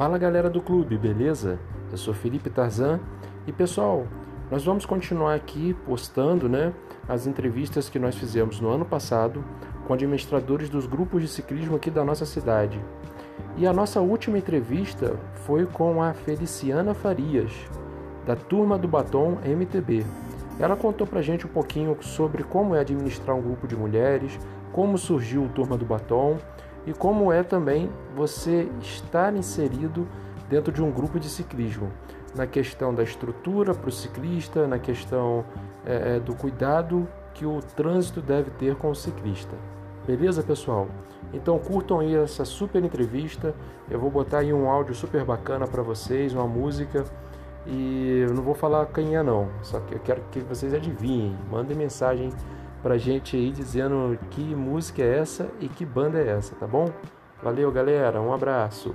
Fala galera do clube, beleza? Eu sou Felipe Tarzan e pessoal, nós vamos continuar aqui postando né, as entrevistas que nós fizemos no ano passado com administradores dos grupos de ciclismo aqui da nossa cidade. E a nossa última entrevista foi com a Feliciana Farias, da Turma do Batom MTB. Ela contou pra gente um pouquinho sobre como é administrar um grupo de mulheres, como surgiu o Turma do Batom e como é também você estar inserido dentro de um grupo de ciclismo, na questão da estrutura para o ciclista, na questão é, é, do cuidado que o trânsito deve ter com o ciclista. Beleza, pessoal? Então curtam aí essa super entrevista. Eu vou botar aí um áudio super bacana para vocês, uma música. E eu não vou falar quem é não, só que eu quero que vocês adivinhem. Mandem mensagem pra gente aí dizendo que música é essa e que banda é essa, tá bom? Valeu, galera, um abraço.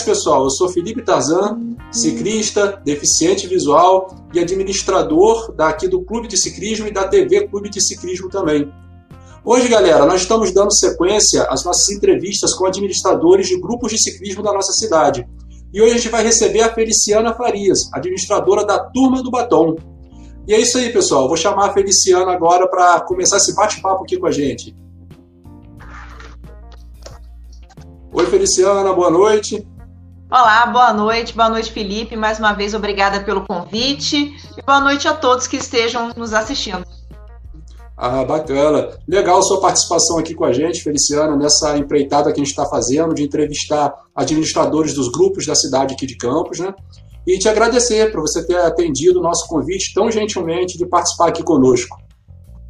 Conhece, pessoal, eu sou Felipe Tazan, ciclista, deficiente visual e administrador daqui do Clube de Ciclismo e da TV Clube de Ciclismo também. Hoje, galera, nós estamos dando sequência às nossas entrevistas com administradores de grupos de ciclismo da nossa cidade. E hoje a gente vai receber a Feliciana Farias, administradora da Turma do Batom. E é isso aí, pessoal. Vou chamar a Feliciana agora para começar esse bate-papo aqui com a gente. Oi, Feliciana, boa noite. Olá, boa noite, boa noite, Felipe. Mais uma vez, obrigada pelo convite e boa noite a todos que estejam nos assistindo. Ah, bacana. Legal sua participação aqui com a gente, Feliciana, nessa empreitada que a gente está fazendo de entrevistar administradores dos grupos da cidade aqui de Campos, né? E te agradecer por você ter atendido o nosso convite tão gentilmente de participar aqui conosco.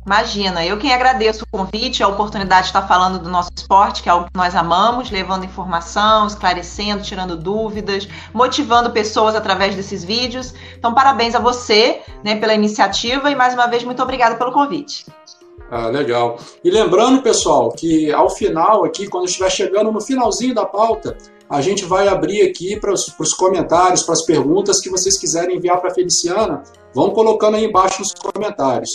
Imagina, eu quem agradeço o convite, a oportunidade de estar falando do nosso esporte, que é algo que nós amamos, levando informação, esclarecendo, tirando dúvidas, motivando pessoas através desses vídeos. Então, parabéns a você né, pela iniciativa e mais uma vez, muito obrigada pelo convite. Ah, legal. E lembrando, pessoal, que ao final aqui, quando estiver chegando no finalzinho da pauta, a gente vai abrir aqui para os comentários, para as perguntas que vocês quiserem enviar para a Feliciana, vão colocando aí embaixo nos comentários.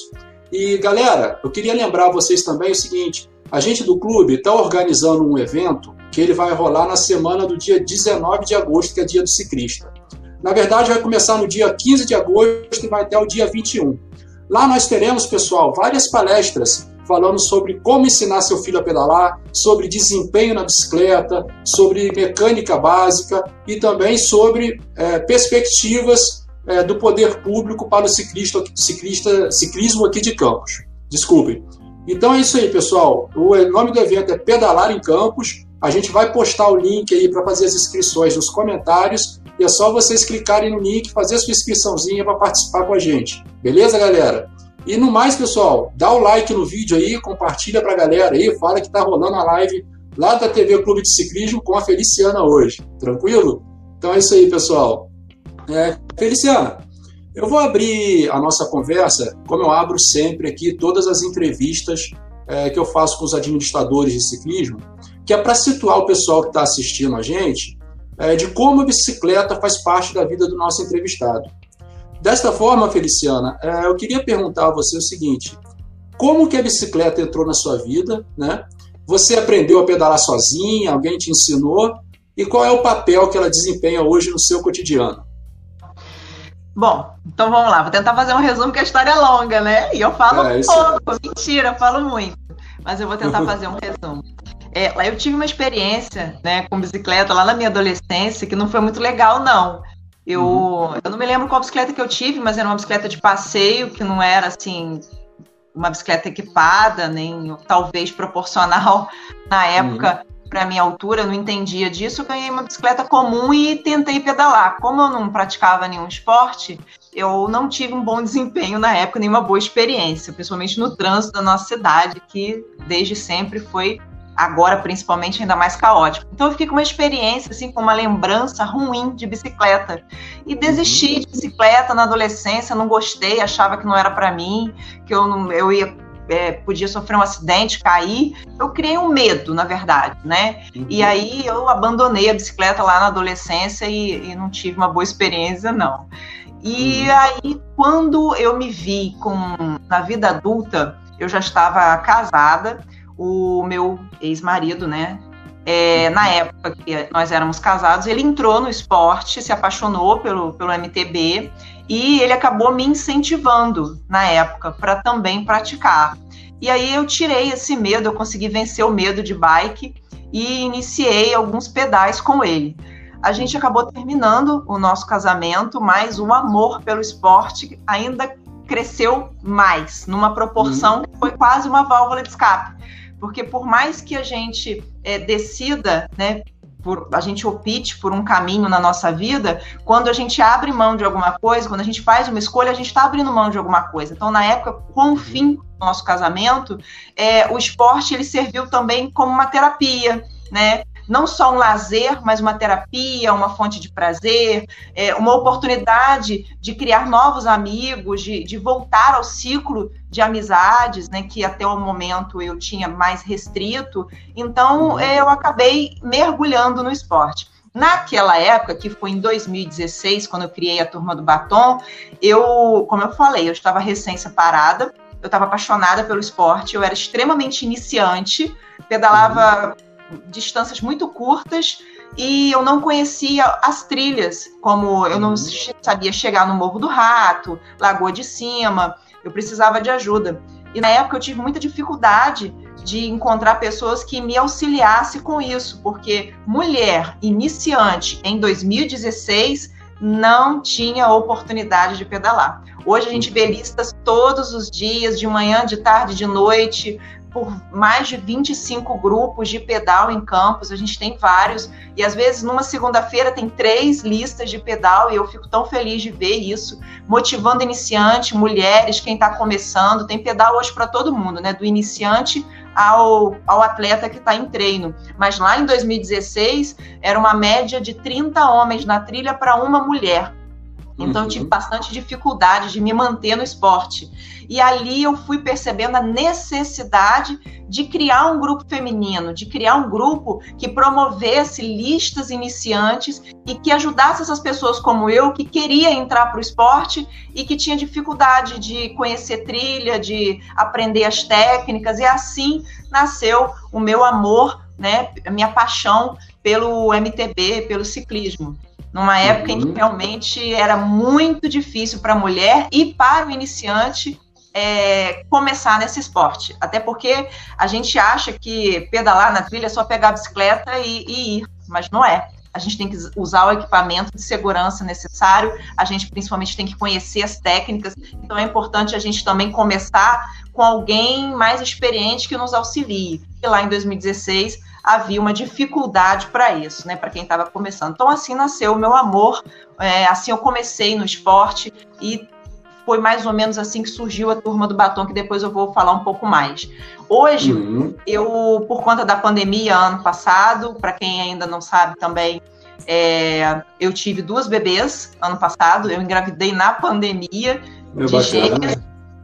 E galera, eu queria lembrar vocês também o seguinte: a gente do clube está organizando um evento que ele vai rolar na semana do dia 19 de agosto, que é dia do ciclista. Na verdade, vai começar no dia 15 de agosto e vai até o dia 21. Lá nós teremos, pessoal, várias palestras falando sobre como ensinar seu filho a pedalar, sobre desempenho na bicicleta, sobre mecânica básica e também sobre é, perspectivas é, do poder público para o ciclista, ciclista, ciclismo aqui de Campos. Desculpem. Então é isso aí, pessoal. O nome do evento é Pedalar em Campos. A gente vai postar o link aí para fazer as inscrições nos comentários e é só vocês clicarem no link, fazer a sua inscriçãozinha para participar com a gente. Beleza, galera? E no mais, pessoal, dá o like no vídeo aí, compartilha para a galera aí, fala que tá rolando a live lá da TV Clube de Ciclismo com a Feliciana hoje. Tranquilo? Então é isso aí, pessoal. É, Feliciana, eu vou abrir a nossa conversa, como eu abro sempre aqui todas as entrevistas é, que eu faço com os administradores de ciclismo, que é para situar o pessoal que está assistindo a gente é, de como a bicicleta faz parte da vida do nosso entrevistado. Desta forma, Feliciana, é, eu queria perguntar a você o seguinte: como que a bicicleta entrou na sua vida, né? Você aprendeu a pedalar sozinha? Alguém te ensinou? E qual é o papel que ela desempenha hoje no seu cotidiano? Bom, então vamos lá, vou tentar fazer um resumo que a história é longa, né? E eu falo é, pouco, mentira, eu falo muito. Mas eu vou tentar fazer um resumo. É, eu tive uma experiência né, com bicicleta lá na minha adolescência que não foi muito legal, não. Eu, uhum. eu não me lembro qual bicicleta que eu tive, mas era uma bicicleta de passeio, que não era assim, uma bicicleta equipada, nem talvez proporcional na época uhum. Para minha altura, não entendia disso. Eu ganhei uma bicicleta comum e tentei pedalar. Como eu não praticava nenhum esporte, eu não tive um bom desempenho na época, nenhuma boa experiência, principalmente no trânsito da nossa cidade, que desde sempre foi agora principalmente ainda mais caótico. Então eu fiquei com uma experiência, assim, com uma lembrança ruim de bicicleta. E desisti de bicicleta na adolescência, não gostei, achava que não era para mim, que eu, não, eu ia é, podia sofrer um acidente, cair. Eu criei um medo, na verdade, né? Uhum. E aí eu abandonei a bicicleta lá na adolescência e, e não tive uma boa experiência, não. E uhum. aí, quando eu me vi com na vida adulta, eu já estava casada o meu ex-marido, né? É, na época que nós éramos casados, ele entrou no esporte, se apaixonou pelo, pelo MTB e ele acabou me incentivando na época para também praticar. E aí eu tirei esse medo, eu consegui vencer o medo de bike e iniciei alguns pedais com ele. A gente acabou terminando o nosso casamento, mas o amor pelo esporte ainda cresceu mais, numa proporção uhum. que foi quase uma válvula de escape porque por mais que a gente é, decida, né, por, a gente opte por um caminho na nossa vida, quando a gente abre mão de alguma coisa, quando a gente faz uma escolha, a gente está abrindo mão de alguma coisa. Então, na época, com o fim do nosso casamento, é, o esporte ele serviu também como uma terapia, né? Não só um lazer, mas uma terapia, uma fonte de prazer, é, uma oportunidade de criar novos amigos, de, de voltar ao ciclo de amizades, né, que até o momento eu tinha mais restrito. Então, é, eu acabei mergulhando no esporte. Naquela época, que foi em 2016, quando eu criei a turma do batom, eu, como eu falei, eu estava recém-separada, eu estava apaixonada pelo esporte, eu era extremamente iniciante, pedalava uhum. Distâncias muito curtas e eu não conhecia as trilhas, como eu não uhum. sabia chegar no Morro do Rato, Lagoa de Cima, eu precisava de ajuda. E na época eu tive muita dificuldade de encontrar pessoas que me auxiliassem com isso, porque mulher iniciante em 2016 não tinha oportunidade de pedalar. Hoje a gente vê listas todos os dias, de manhã, de tarde, de noite, por mais de 25 grupos de pedal em campos, a gente tem vários, e às vezes numa segunda-feira tem três listas de pedal, e eu fico tão feliz de ver isso, motivando iniciante, mulheres, quem está começando, tem pedal hoje para todo mundo, né? Do iniciante ao, ao atleta que está em treino. Mas lá em 2016 era uma média de 30 homens na trilha para uma mulher. Então uhum. eu tive uhum. bastante dificuldade de me manter no esporte. E ali eu fui percebendo a necessidade de criar um grupo feminino, de criar um grupo que promovesse listas iniciantes e que ajudasse essas pessoas como eu que queria entrar para o esporte e que tinha dificuldade de conhecer trilha, de aprender as técnicas e assim nasceu o meu amor, né, a minha paixão pelo MTB, pelo ciclismo numa época uhum. em que uhum. realmente era muito difícil para a mulher e para o iniciante é, começar nesse esporte. Até porque a gente acha que pedalar na trilha é só pegar a bicicleta e, e ir, mas não é. A gente tem que usar o equipamento de segurança necessário, a gente principalmente tem que conhecer as técnicas, então é importante a gente também começar com alguém mais experiente que nos auxilie. E lá em 2016 havia uma dificuldade para isso, né, para quem estava começando. Então assim nasceu o meu amor, é, assim eu comecei no esporte e foi mais ou menos assim que surgiu a turma do batom, que depois eu vou falar um pouco mais. Hoje, uhum. eu, por conta da pandemia, ano passado, para quem ainda não sabe também, é, eu tive duas bebês ano passado, eu engravidei na pandemia de gêmeos,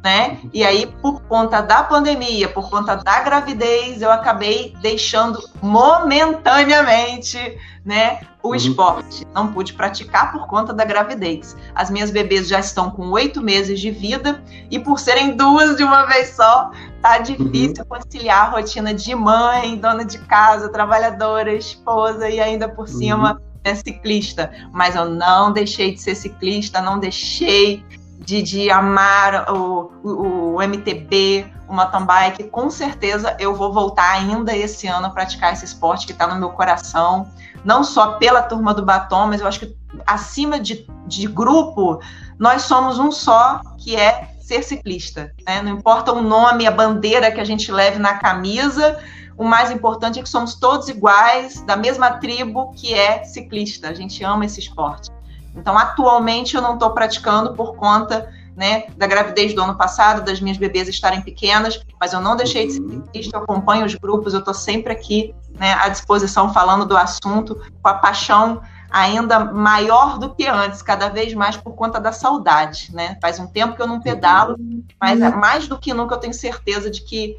né? E aí, por conta da pandemia, por conta da gravidez, eu acabei deixando momentaneamente né, o uhum. esporte. Não pude praticar por conta da gravidez. As minhas bebês já estão com oito meses de vida e por serem duas de uma vez só, tá difícil uhum. conciliar a rotina de mãe, dona de casa, trabalhadora, esposa e ainda por uhum. cima é ciclista. Mas eu não deixei de ser ciclista, não deixei de, de amar o, o, o MTB, o mountain bike. Com certeza eu vou voltar ainda esse ano a praticar esse esporte que está no meu coração não só pela turma do batom, mas eu acho que acima de, de grupo, nós somos um só, que é ser ciclista. Né? Não importa o nome, a bandeira que a gente leve na camisa, o mais importante é que somos todos iguais, da mesma tribo que é ciclista. A gente ama esse esporte. Então, atualmente, eu não estou praticando por conta né, da gravidez do ano passado, das minhas bebês estarem pequenas, mas eu não deixei de ser uhum. ciclista, eu acompanho os grupos, eu estou sempre aqui né, à disposição falando do assunto, com a paixão ainda maior do que antes, cada vez mais por conta da saudade, né? Faz um tempo que eu não pedalo, mas é mais do que nunca eu tenho certeza de que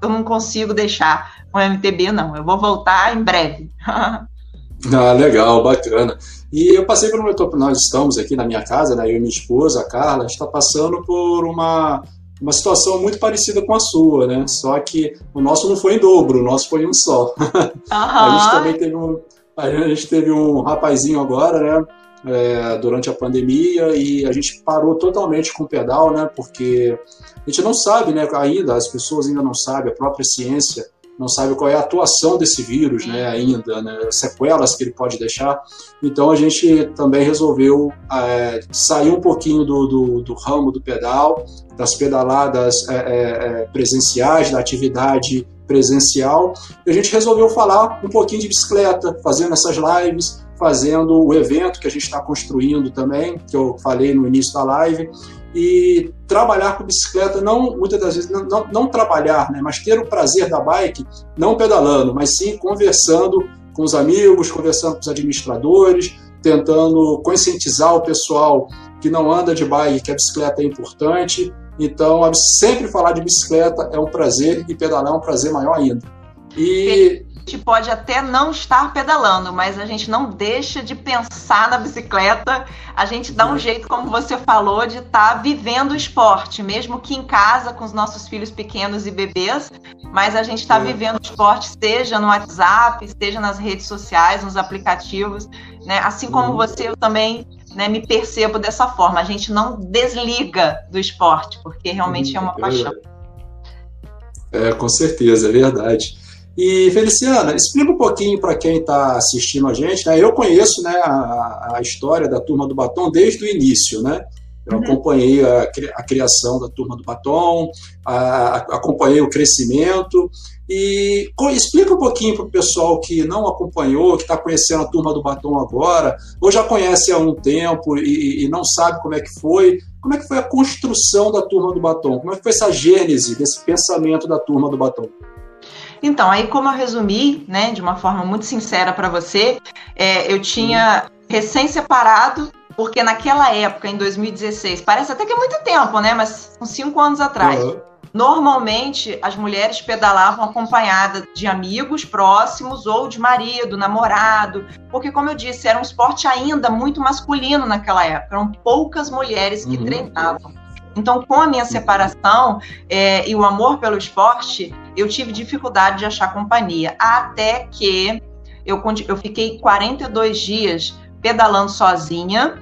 eu não consigo deixar o MTB, não. Eu vou voltar em breve. ah, legal, bacana. E eu passei por um nós estamos aqui na minha casa, né, eu e minha esposa, a Carla, a gente está passando por uma, uma situação muito parecida com a sua, né? Só que o nosso não foi em dobro, o nosso foi um só. Uhum. a gente também teve um, a gente teve um rapazinho agora, né? É, durante a pandemia e a gente parou totalmente com o pedal, né? Porque a gente não sabe, né? Ainda as pessoas ainda não sabem, a própria ciência não sabe qual é a atuação desse vírus, né, ainda, né, sequelas que ele pode deixar. Então a gente também resolveu é, sair um pouquinho do, do, do, ramo do pedal, das pedaladas é, é, presenciais, da atividade presencial, e a gente resolveu falar um pouquinho de bicicleta, fazendo essas lives, fazendo o evento que a gente está construindo também, que eu falei no início da live, e trabalhar com bicicleta, não muitas das vezes, não, não, não, trabalhar, né, mas ter o prazer da bike, não pedalando, mas sim conversando com os amigos, conversando com os administradores, tentando conscientizar o pessoal que não anda de bike, que a bicicleta é importante. Então, sempre falar de bicicleta é um prazer e pedalar é um prazer maior ainda. E gente pode até não estar pedalando, mas a gente não deixa de pensar na bicicleta. A gente dá um jeito, como você falou, de estar tá vivendo o esporte, mesmo que em casa com os nossos filhos pequenos e bebês, mas a gente está vivendo o esporte, seja no WhatsApp, seja nas redes sociais, nos aplicativos, né? Assim como uhum. você, eu também né, me percebo dessa forma. A gente não desliga do esporte, porque realmente é uma uhum. paixão. É, com certeza, é verdade. E, Feliciana, explica um pouquinho para quem está assistindo a gente. Né? Eu conheço né, a, a, história da Turma do Batom desde o início. Né? Eu uhum. acompanhei a, a, criação da Turma do Batom, a, acompanhei o crescimento. E explica um pouquinho para o pessoal que não acompanhou, que está conhecendo a Turma do Batom agora, ou já conhece há um tempo e, e não sabe como é que foi. Como é que foi a construção da Turma do Batom? Como é que foi essa gênese desse pensamento da Turma do Batom? Então, aí como eu resumi, né, de uma forma muito sincera para você, é, eu tinha recém separado, porque naquela época, em 2016, parece até que é muito tempo, né, mas são cinco anos atrás. Uhum. Normalmente, as mulheres pedalavam acompanhadas de amigos próximos ou de marido, namorado, porque, como eu disse, era um esporte ainda muito masculino naquela época. Eram poucas mulheres que uhum. treinavam. Então, com a minha separação é, e o amor pelo esporte, eu tive dificuldade de achar companhia. Até que eu, eu fiquei 42 dias pedalando sozinha.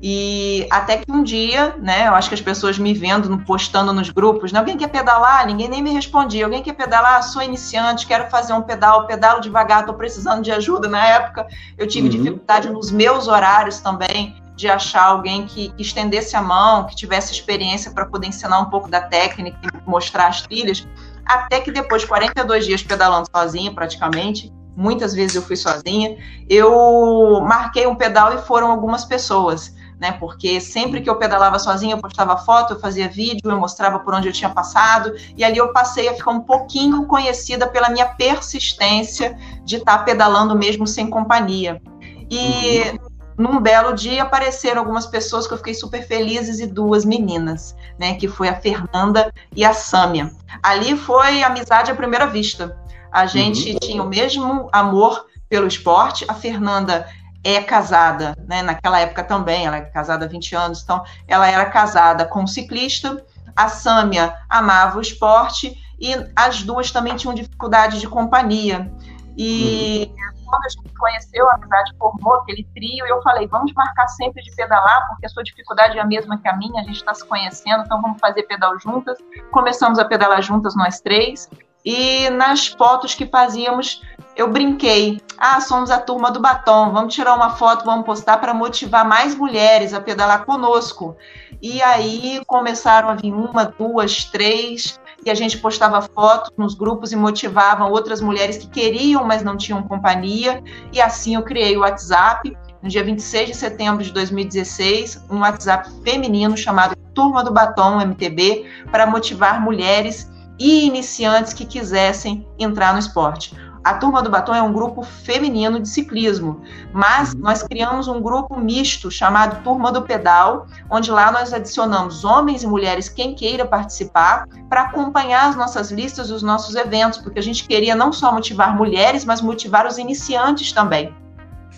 E até que um dia, né, eu acho que as pessoas me vendo, postando nos grupos, né, alguém quer pedalar? Ninguém nem me respondia. Alguém quer pedalar? Sou iniciante, quero fazer um pedal, pedalo devagar, estou precisando de ajuda. Na época, eu tive uhum. dificuldade nos meus horários também de achar alguém que, que estendesse a mão, que tivesse experiência para poder ensinar um pouco da técnica e mostrar as trilhas, até que depois de 42 dias pedalando sozinha, praticamente, muitas vezes eu fui sozinha, eu marquei um pedal e foram algumas pessoas. Né, porque sempre que eu pedalava sozinha, eu postava foto, eu fazia vídeo, eu mostrava por onde eu tinha passado, e ali eu passei a ficar um pouquinho conhecida pela minha persistência de estar pedalando mesmo sem companhia. E uhum num belo dia apareceram algumas pessoas que eu fiquei super felizes e duas meninas, né, que foi a Fernanda e a Sâmia. Ali foi amizade à primeira vista. A gente uhum. tinha o mesmo amor pelo esporte. A Fernanda é casada, né, naquela época também, ela é casada há 20 anos, então ela era casada com um ciclista. A Sâmia amava o esporte e as duas também tinham dificuldade de companhia. E uhum quando a gente conheceu, a amizade formou aquele trio, e eu falei, vamos marcar sempre de pedalar, porque a sua dificuldade é a mesma que a minha, a gente está se conhecendo, então vamos fazer pedal juntas. Começamos a pedalar juntas nós três, e nas fotos que fazíamos, eu brinquei. Ah, somos a turma do batom, vamos tirar uma foto, vamos postar para motivar mais mulheres a pedalar conosco. E aí começaram a vir uma, duas, três, e a gente postava fotos nos grupos e motivava outras mulheres que queriam, mas não tinham companhia. E assim eu criei o WhatsApp, no dia 26 de setembro de 2016, um WhatsApp feminino chamado Turma do Batom MTB, para motivar mulheres e iniciantes que quisessem entrar no esporte. A Turma do Batom é um grupo feminino de ciclismo, mas uhum. nós criamos um grupo misto chamado Turma do Pedal, onde lá nós adicionamos homens e mulheres, quem queira participar, para acompanhar as nossas listas e os nossos eventos, porque a gente queria não só motivar mulheres, mas motivar os iniciantes também.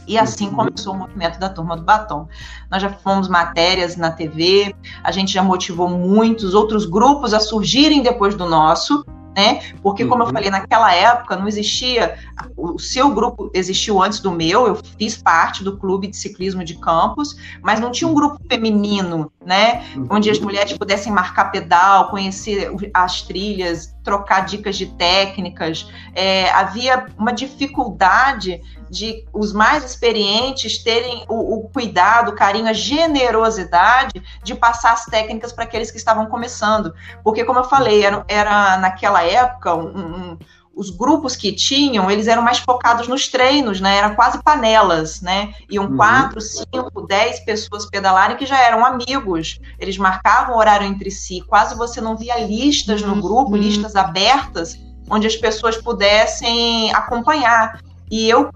E assim uhum. começou o movimento da Turma do Batom. Nós já fomos matérias na TV, a gente já motivou muitos outros grupos a surgirem depois do nosso, né? Porque, como uhum. eu falei, naquela época não existia. O seu grupo existiu antes do meu, eu fiz parte do clube de ciclismo de campos, mas não tinha um grupo feminino, né? Uhum. Onde as mulheres pudessem marcar pedal, conhecer as trilhas, trocar dicas de técnicas. É, havia uma dificuldade de os mais experientes terem o, o, cuidado, o carinho, a generosidade de passar as técnicas para aqueles que estavam começando. Porque, como eu falei, era, era naquela época um, um, os grupos que tinham, eles eram mais focados nos treinos, né? Eram quase panelas, né? Iam uhum. quatro, cinco, dez pessoas pedalarem que já eram amigos. Eles marcavam horário entre si. Quase você não via listas no grupo, uhum. listas abertas, onde as pessoas pudessem acompanhar. E eu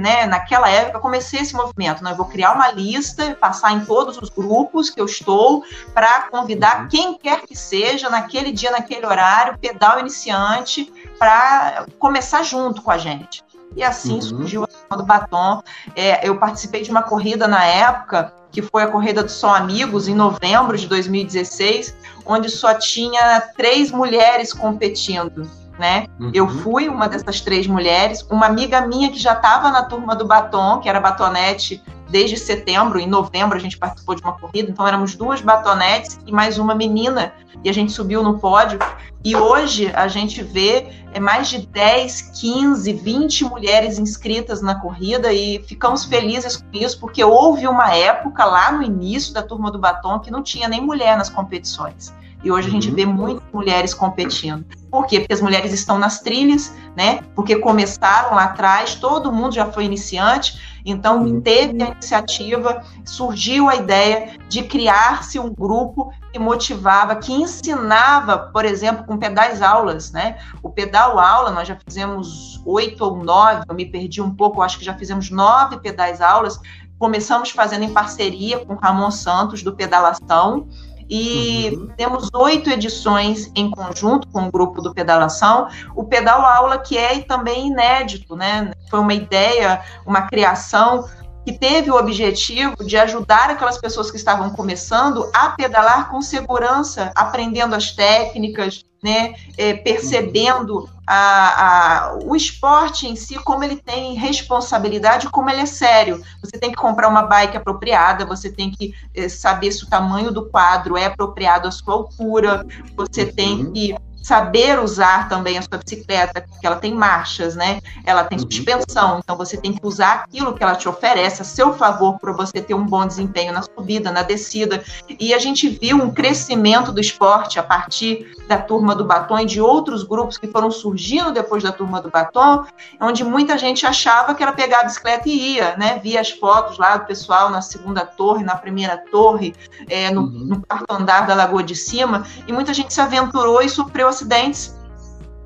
né, naquela época, comecei esse movimento. Né? Eu vou criar uma lista, passar em todos os grupos que eu estou, para convidar uhum. quem quer que seja, naquele dia, naquele horário, pedal iniciante, para começar junto com a gente. E assim uhum. surgiu a Turma do Batom. É, eu participei de uma corrida na época, que foi a corrida do Só Amigos, em novembro de 2016, onde só tinha três mulheres competindo né? Uhum. Eu fui uma dessas três mulheres. Uma amiga minha que já estava na turma do batom, que era batonete desde setembro, em novembro a gente participou de uma corrida, então éramos duas batonetes e mais uma menina, e a gente subiu no pódio. E hoje a gente vê é mais de 10, 15, 20 mulheres inscritas na corrida e ficamos felizes com isso, porque houve uma época lá no início da turma do batom que não tinha nem mulher nas competições. E hoje a gente uhum. vê muitas mulheres competindo. Por quê? Porque as mulheres estão nas trilhas, né? Porque começaram lá atrás, todo mundo já foi iniciante, então uhum. teve a iniciativa, surgiu a ideia de criar-se um grupo que motivava, que ensinava, por exemplo, com pedais aulas, né? O pedal aula, nós já fizemos oito ou nove, eu me perdi um pouco, acho que já fizemos nove pedais aulas. Começamos fazendo em parceria com Ramon Santos, do Pedalação, e uhum. temos oito edições em conjunto com o grupo do Pedalação. O Pedal Aula, que é também inédito, né? Foi uma ideia, uma criação que teve o objetivo de ajudar aquelas pessoas que estavam começando a pedalar com segurança, aprendendo as técnicas, né, é, percebendo a, a, o esporte em si, como ele tem responsabilidade, como ele é sério. Você tem que comprar uma bike apropriada, você tem que é, saber se o tamanho do quadro é apropriado à sua altura, você tem uhum. que saber usar também a sua bicicleta, porque ela tem marchas, né? Ela tem uhum. suspensão, então você tem que usar aquilo que ela te oferece a seu favor para você ter um bom desempenho na subida, na descida. E a gente viu um crescimento do esporte a partir da turma do batom e de outros grupos que foram surgindo depois da turma do batom, onde muita gente achava que era pegar a bicicleta e ia, né? Via as fotos lá do pessoal na segunda torre, na primeira torre, é, no, uhum. no quarto andar da Lagoa de Cima, e muita gente se aventurou e sofreu acidentes,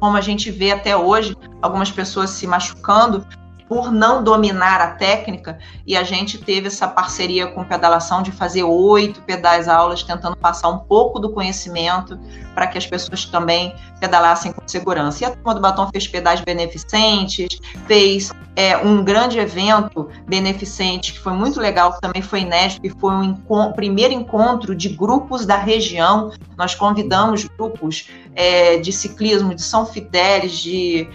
como a gente vê até hoje, algumas pessoas se machucando por não dominar a técnica, e a gente teve essa parceria com pedalação de fazer oito pedais aulas, tentando passar um pouco do conhecimento para que as pessoas também pedalassem com segurança. E a turma do Batom fez pedais beneficentes, fez é, um grande evento beneficente que foi muito legal, que também foi inédito, que foi um primeiro encontro de grupos da região. Nós convidamos grupos é, de ciclismo de São Fidélis, de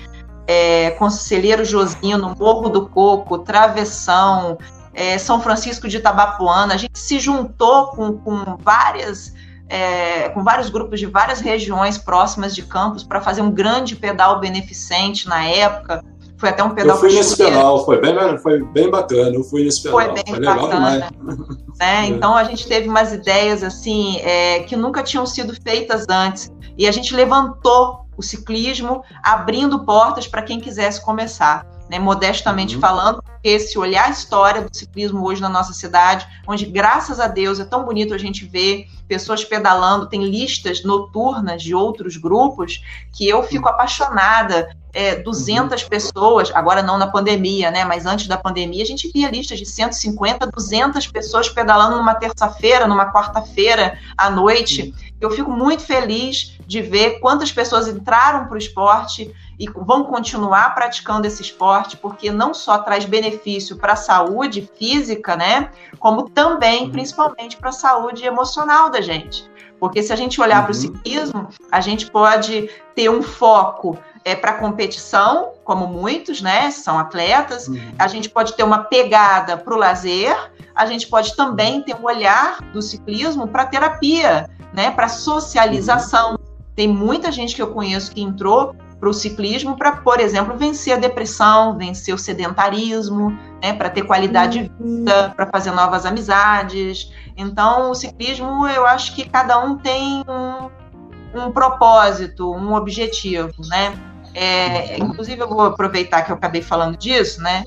é, Conselheiro Josino, Morro do Coco, Travessão, é, São Francisco de Itabapuana. A gente se juntou com, com várias. É, com vários grupos de várias regiões próximas de campos para fazer um grande pedal beneficente na época. Foi até um pedal. Eu fui nesse pedal, foi bem, foi bem bacana. Eu fui nesse pedal. Foi bem foi bacana. Né? Então a gente teve umas ideias assim é, que nunca tinham sido feitas antes e a gente levantou o ciclismo, abrindo portas para quem quisesse começar. Né, modestamente uhum. falando, porque se olhar a história do ciclismo hoje na nossa cidade, onde graças a Deus é tão bonito a gente ver pessoas pedalando, tem listas noturnas de outros grupos, que eu fico uhum. apaixonada. É, 200 uhum. pessoas, agora não na pandemia, né? Mas antes da pandemia, a gente via listas de 150, 200 pessoas pedalando numa terça-feira, numa quarta-feira à noite. Eu fico muito feliz de ver quantas pessoas entraram para o esporte e vão continuar praticando esse esporte, porque não só traz benefício para a saúde física, né, como também, uhum. principalmente, para a saúde emocional da gente. Porque se a gente olhar uhum. para o ciclismo, a gente pode ter um foco é, para competição, como muitos, né, são atletas, uhum. a gente pode ter uma pegada para o lazer, a gente pode também ter um olhar do ciclismo para terapia, né, para socialização. Tem muita gente que eu conheço que entrou para o ciclismo para, por exemplo, vencer a depressão, vencer o sedentarismo, né, para ter qualidade de vida, para fazer novas amizades. Então, o ciclismo, eu acho que cada um tem um, um propósito, um objetivo, né? É, inclusive, eu vou aproveitar que eu acabei falando disso, né?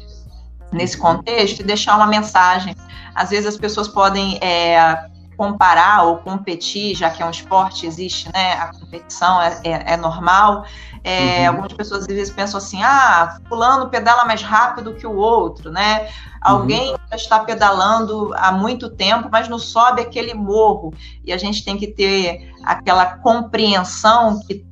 Nesse contexto, e deixar uma mensagem. Às vezes as pessoas podem é, comparar ou competir, já que é um esporte, existe né, a competição, é, é, é normal. É, uhum. Algumas pessoas às vezes pensam assim: ah, fulano pedala mais rápido que o outro, né? Alguém uhum. está pedalando há muito tempo, mas não sobe aquele morro. E a gente tem que ter aquela compreensão que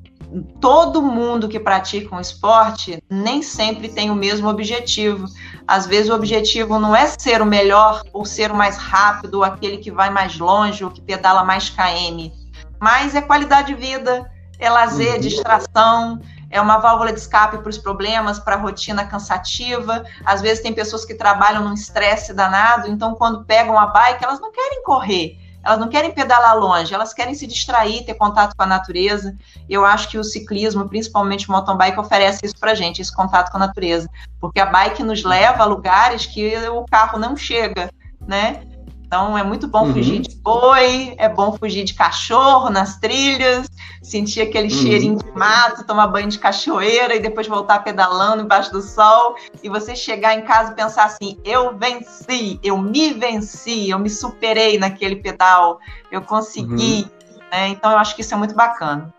todo mundo que pratica um esporte nem sempre tem o mesmo objetivo. Às vezes o objetivo não é ser o melhor ou ser o mais rápido, ou aquele que vai mais longe, ou que pedala mais KM, mas é qualidade de vida, é lazer, uhum. distração, é uma válvula de escape para os problemas, para a rotina cansativa. Às vezes tem pessoas que trabalham num estresse danado, então quando pegam a bike, elas não querem correr elas não querem pedalar longe, elas querem se distrair, ter contato com a natureza. Eu acho que o ciclismo, principalmente o mountain bike, oferece isso para gente, esse contato com a natureza, porque a bike nos leva a lugares que o carro não chega, né? Então é muito bom uhum. fugir de boi, é bom fugir de cachorro nas trilhas, sentir aquele uhum. cheirinho de mato, tomar banho de cachoeira e depois voltar pedalando embaixo do sol e você chegar em casa e pensar assim: eu venci, eu me venci, eu me superei naquele pedal, eu consegui. Uhum. Né? Então eu acho que isso é muito bacana.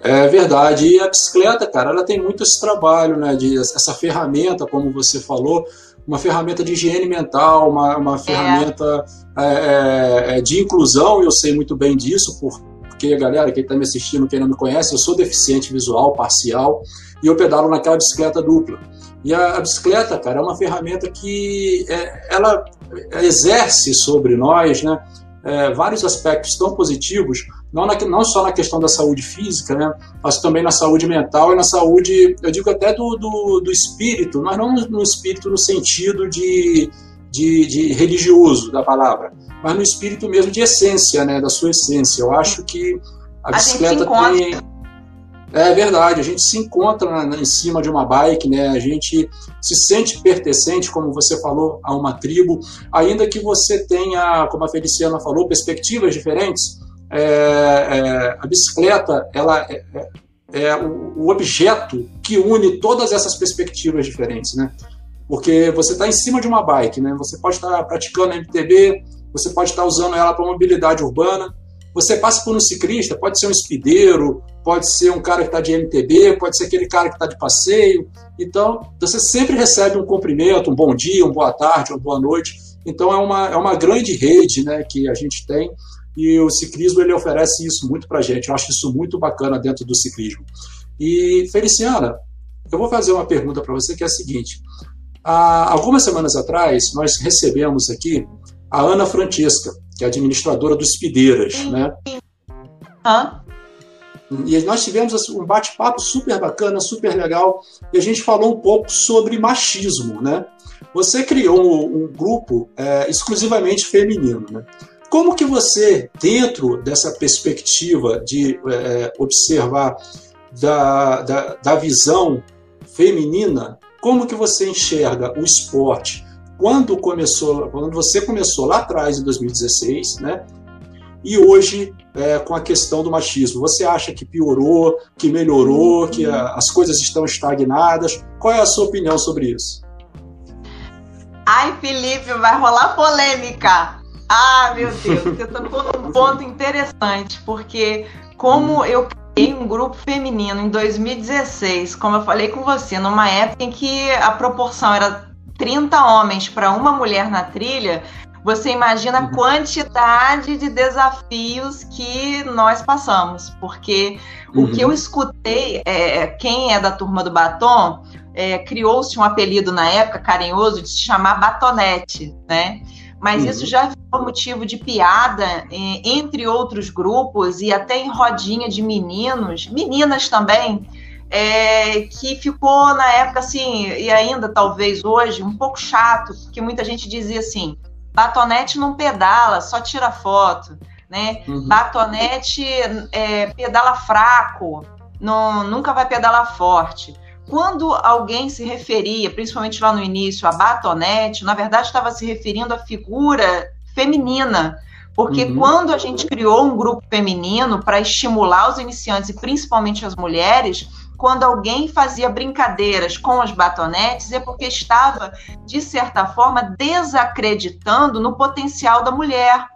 É verdade. E a bicicleta, cara, ela tem muito esse trabalho, né? De essa ferramenta, como você falou, uma ferramenta de higiene mental, uma, uma é. ferramenta é. É, de inclusão, e eu sei muito bem disso, porque a galera, quem está me assistindo, quem não me conhece, eu sou deficiente visual, parcial, e eu pedalo naquela bicicleta dupla. E a, a bicicleta, cara, é uma ferramenta que é, ela exerce sobre nós, né? é, vários aspectos tão positivos, não, na, não só na questão da saúde física, né, mas também na saúde mental e na saúde, eu digo até do, do, do espírito, mas não no, espírito no sentido de, de, de, religioso da palavra, mas no espírito mesmo de essência, né, da sua essência. Eu acho que a bicicleta a tem é verdade, a gente se encontra em cima de uma bike, né? A gente se sente pertencente, como você falou, a uma tribo, ainda que você tenha, como a Feliciana falou, perspectivas diferentes. É, é, a bicicleta, ela é, é, é o, o, objeto que une todas essas perspectivas diferentes, né? Porque você está em cima de uma bike, né? Você pode estar tá praticando MTB, você pode estar tá usando ela para mobilidade urbana, você passa por um ciclista, pode ser um espideiro, pode ser um cara que está de MTB, pode ser aquele cara que está de passeio. Então, você sempre recebe um cumprimento, um bom dia, uma boa tarde, uma boa noite. Então, é uma, é uma grande rede né, que a gente tem e o ciclismo ele oferece isso muito para a gente. Eu acho isso muito bacana dentro do ciclismo. E, Feliciana, eu vou fazer uma pergunta para você que é a seguinte. Há algumas semanas atrás, nós recebemos aqui a Ana Francesca, que é administradora do Espideiras, né? Hã? E nós tivemos assim, um bate-papo super bacana, super legal, e a gente falou um pouco sobre machismo, né? Você criou um, um grupo é, exclusivamente feminino, né? Como que você, dentro dessa perspectiva de é, observar da, da, da visão feminina, como que você enxerga o esporte quando começou, quando você começou lá atrás, em 2016, né? E hoje, é, com a questão do machismo, você acha que piorou, que melhorou, que a, as coisas estão estagnadas? Qual é a sua opinião sobre isso? Ai, Felipe, vai rolar polêmica. Ah, meu Deus, você tocou num ponto interessante, porque como hum. eu criei um grupo feminino em 2016, como eu falei com você, numa época em que a proporção era 30 homens para uma mulher na trilha, você imagina a uhum. quantidade de desafios que nós passamos. Porque uhum. o que eu uhum. escutei, é, quem é da turma do batom, é, criou-se um apelido na época carinhoso de se chamar batonete, né? Mas uhum. isso já foi motivo de piada entre outros grupos e até em rodinha de meninos, meninas também, é, que ficou na época assim, e ainda talvez hoje, um pouco chato, porque muita gente dizia assim: batonete não pedala, só tira foto, né? Uhum. Batonete é, pedala fraco, não, nunca vai pedalar forte. Quando alguém se referia, principalmente lá no início, a batonete, na verdade estava se referindo à figura feminina. Porque uhum. quando a gente criou um grupo feminino para estimular os iniciantes e principalmente as mulheres, quando alguém fazia brincadeiras com os batonetes é porque estava, de certa forma, desacreditando no potencial da mulher.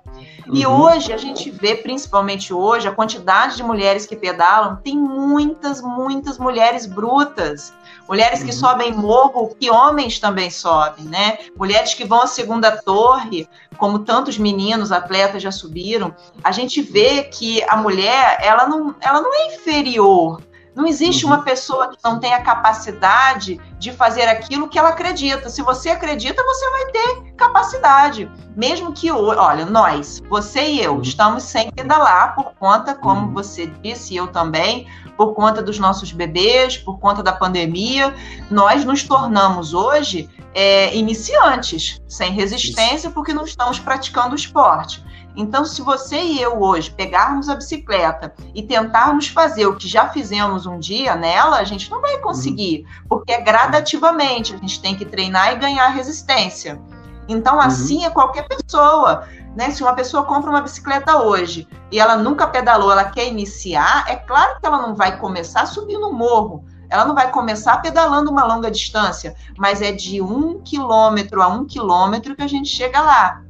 E uhum. hoje a gente vê, principalmente hoje, a quantidade de mulheres que pedalam, tem muitas, muitas mulheres brutas. Mulheres que uhum. sobem morro, que homens também sobem, né? Mulheres que vão à segunda torre, como tantos meninos, atletas já subiram. A gente vê que a mulher, ela não, ela não é inferior, não existe uma uhum. pessoa que não tenha capacidade de fazer aquilo que ela acredita. Se você acredita, você vai ter capacidade. Mesmo que, olha, nós, você e eu, uhum. estamos sem pedalar por conta, como uhum. você disse, e eu também, por conta dos nossos bebês, por conta da pandemia. Nós nos tornamos hoje é, iniciantes, sem resistência, porque não estamos praticando o esporte. Então, se você e eu hoje pegarmos a bicicleta e tentarmos fazer o que já fizemos um dia nela, a gente não vai conseguir, porque é gradativamente, a gente tem que treinar e ganhar resistência. Então, uhum. assim é qualquer pessoa. Né? Se uma pessoa compra uma bicicleta hoje e ela nunca pedalou, ela quer iniciar, é claro que ela não vai começar subindo o morro. Ela não vai começar pedalando uma longa distância, mas é de um quilômetro a um quilômetro que a gente chega lá.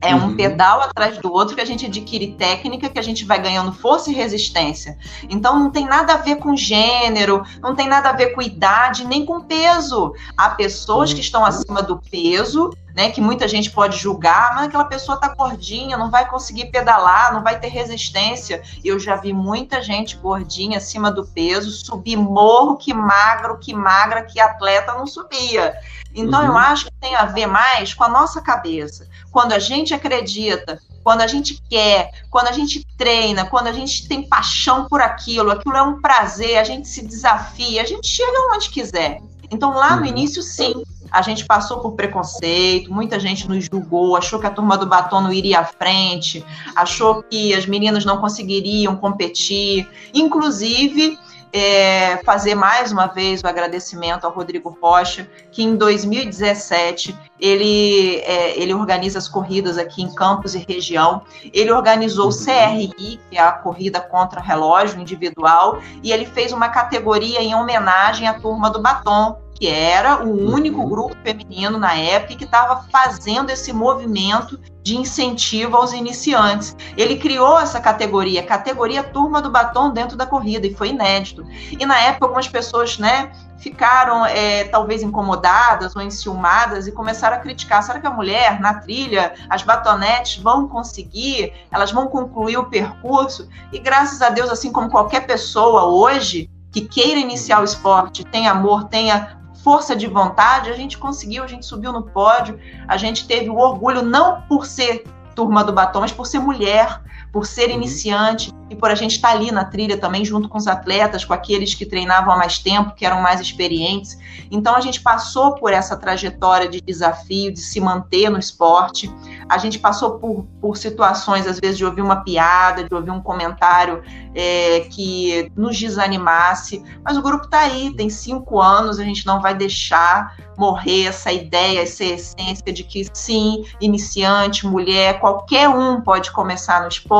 É um uhum. pedal atrás do outro que a gente adquire técnica, que a gente vai ganhando força e resistência. Então não tem nada a ver com gênero, não tem nada a ver com idade, nem com peso. Há pessoas uhum. que estão acima do peso, né, que muita gente pode julgar, mas aquela pessoa tá gordinha, não vai conseguir pedalar, não vai ter resistência. Eu já vi muita gente gordinha acima do peso, subir morro, que magro, que magra, que atleta não subia. Então, uhum. eu acho que tem a ver mais com a nossa cabeça. Quando a gente acredita, quando a gente quer, quando a gente treina, quando a gente tem paixão por aquilo, aquilo é um prazer, a gente se desafia, a gente chega onde quiser. Então, lá no uhum. início, sim, a gente passou por preconceito, muita gente nos julgou, achou que a turma do batom não iria à frente, achou que as meninas não conseguiriam competir. Inclusive, é, fazer mais uma vez o agradecimento ao Rodrigo Rocha, que em 2017 ele, é, ele organiza as corridas aqui em Campos e região. Ele organizou o CRI, que é a corrida contra relógio individual, e ele fez uma categoria em homenagem à turma do batom, que era o único uhum. grupo feminino na época que estava fazendo esse movimento de incentivo aos iniciantes. Ele criou essa categoria, categoria turma do batom dentro da corrida, e foi inédito. E na época algumas pessoas, né, ficaram é, talvez incomodadas ou enciumadas e começaram a criticar. Será que a mulher na trilha, as batonetes vão conseguir? Elas vão concluir o percurso? E graças a Deus, assim como qualquer pessoa hoje que queira iniciar o esporte, tenha amor, tenha força de vontade, a gente conseguiu, a gente subiu no pódio, a gente teve o orgulho, não por ser turma do batom, mas por ser mulher, por ser uhum. iniciante e por a gente estar ali na trilha também junto com os atletas, com aqueles que treinavam há mais tempo, que eram mais experientes. Então a gente passou por essa trajetória de desafio, de se manter no esporte. A gente passou por, por situações, às vezes, de ouvir uma piada, de ouvir um comentário é, que nos desanimasse. Mas o grupo está aí, tem cinco anos, a gente não vai deixar morrer essa ideia, essa essência de que sim, iniciante, mulher, qualquer um pode começar no esporte,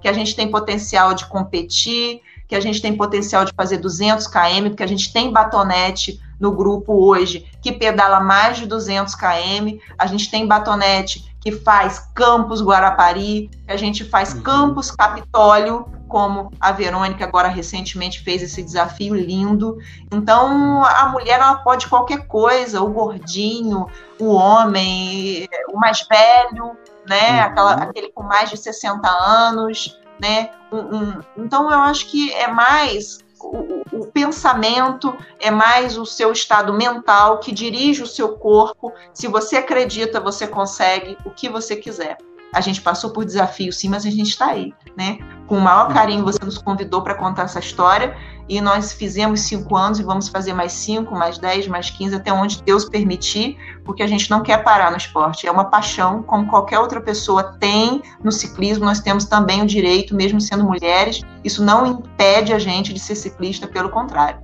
que a gente tem potencial de competir, que a gente tem potencial de fazer 200 km, que a gente tem batonete no grupo hoje que pedala mais de 200 km, a gente tem batonete que faz Campus Guarapari, a gente faz uhum. Campus Capitólio, como a Verônica agora recentemente fez esse desafio lindo. Então, a mulher ela pode qualquer coisa, o gordinho, o homem, o mais velho, né? Uhum. Aquela, aquele com mais de 60 anos, né? Um, um, então, eu acho que é mais o, o, pensamento é mais o seu estado mental que dirige o seu corpo. Se você acredita, você consegue o que você quiser. A gente passou por desafios, sim, mas a gente está aí, né? Com o maior carinho, você nos convidou para contar essa história e nós fizemos cinco anos e vamos fazer mais cinco, mais dez, mais quinze, até onde Deus permitir, porque a gente não quer parar no esporte. É uma paixão, como qualquer outra pessoa tem no ciclismo, nós temos também o direito, mesmo sendo mulheres, isso não impede a gente de ser ciclista, pelo contrário.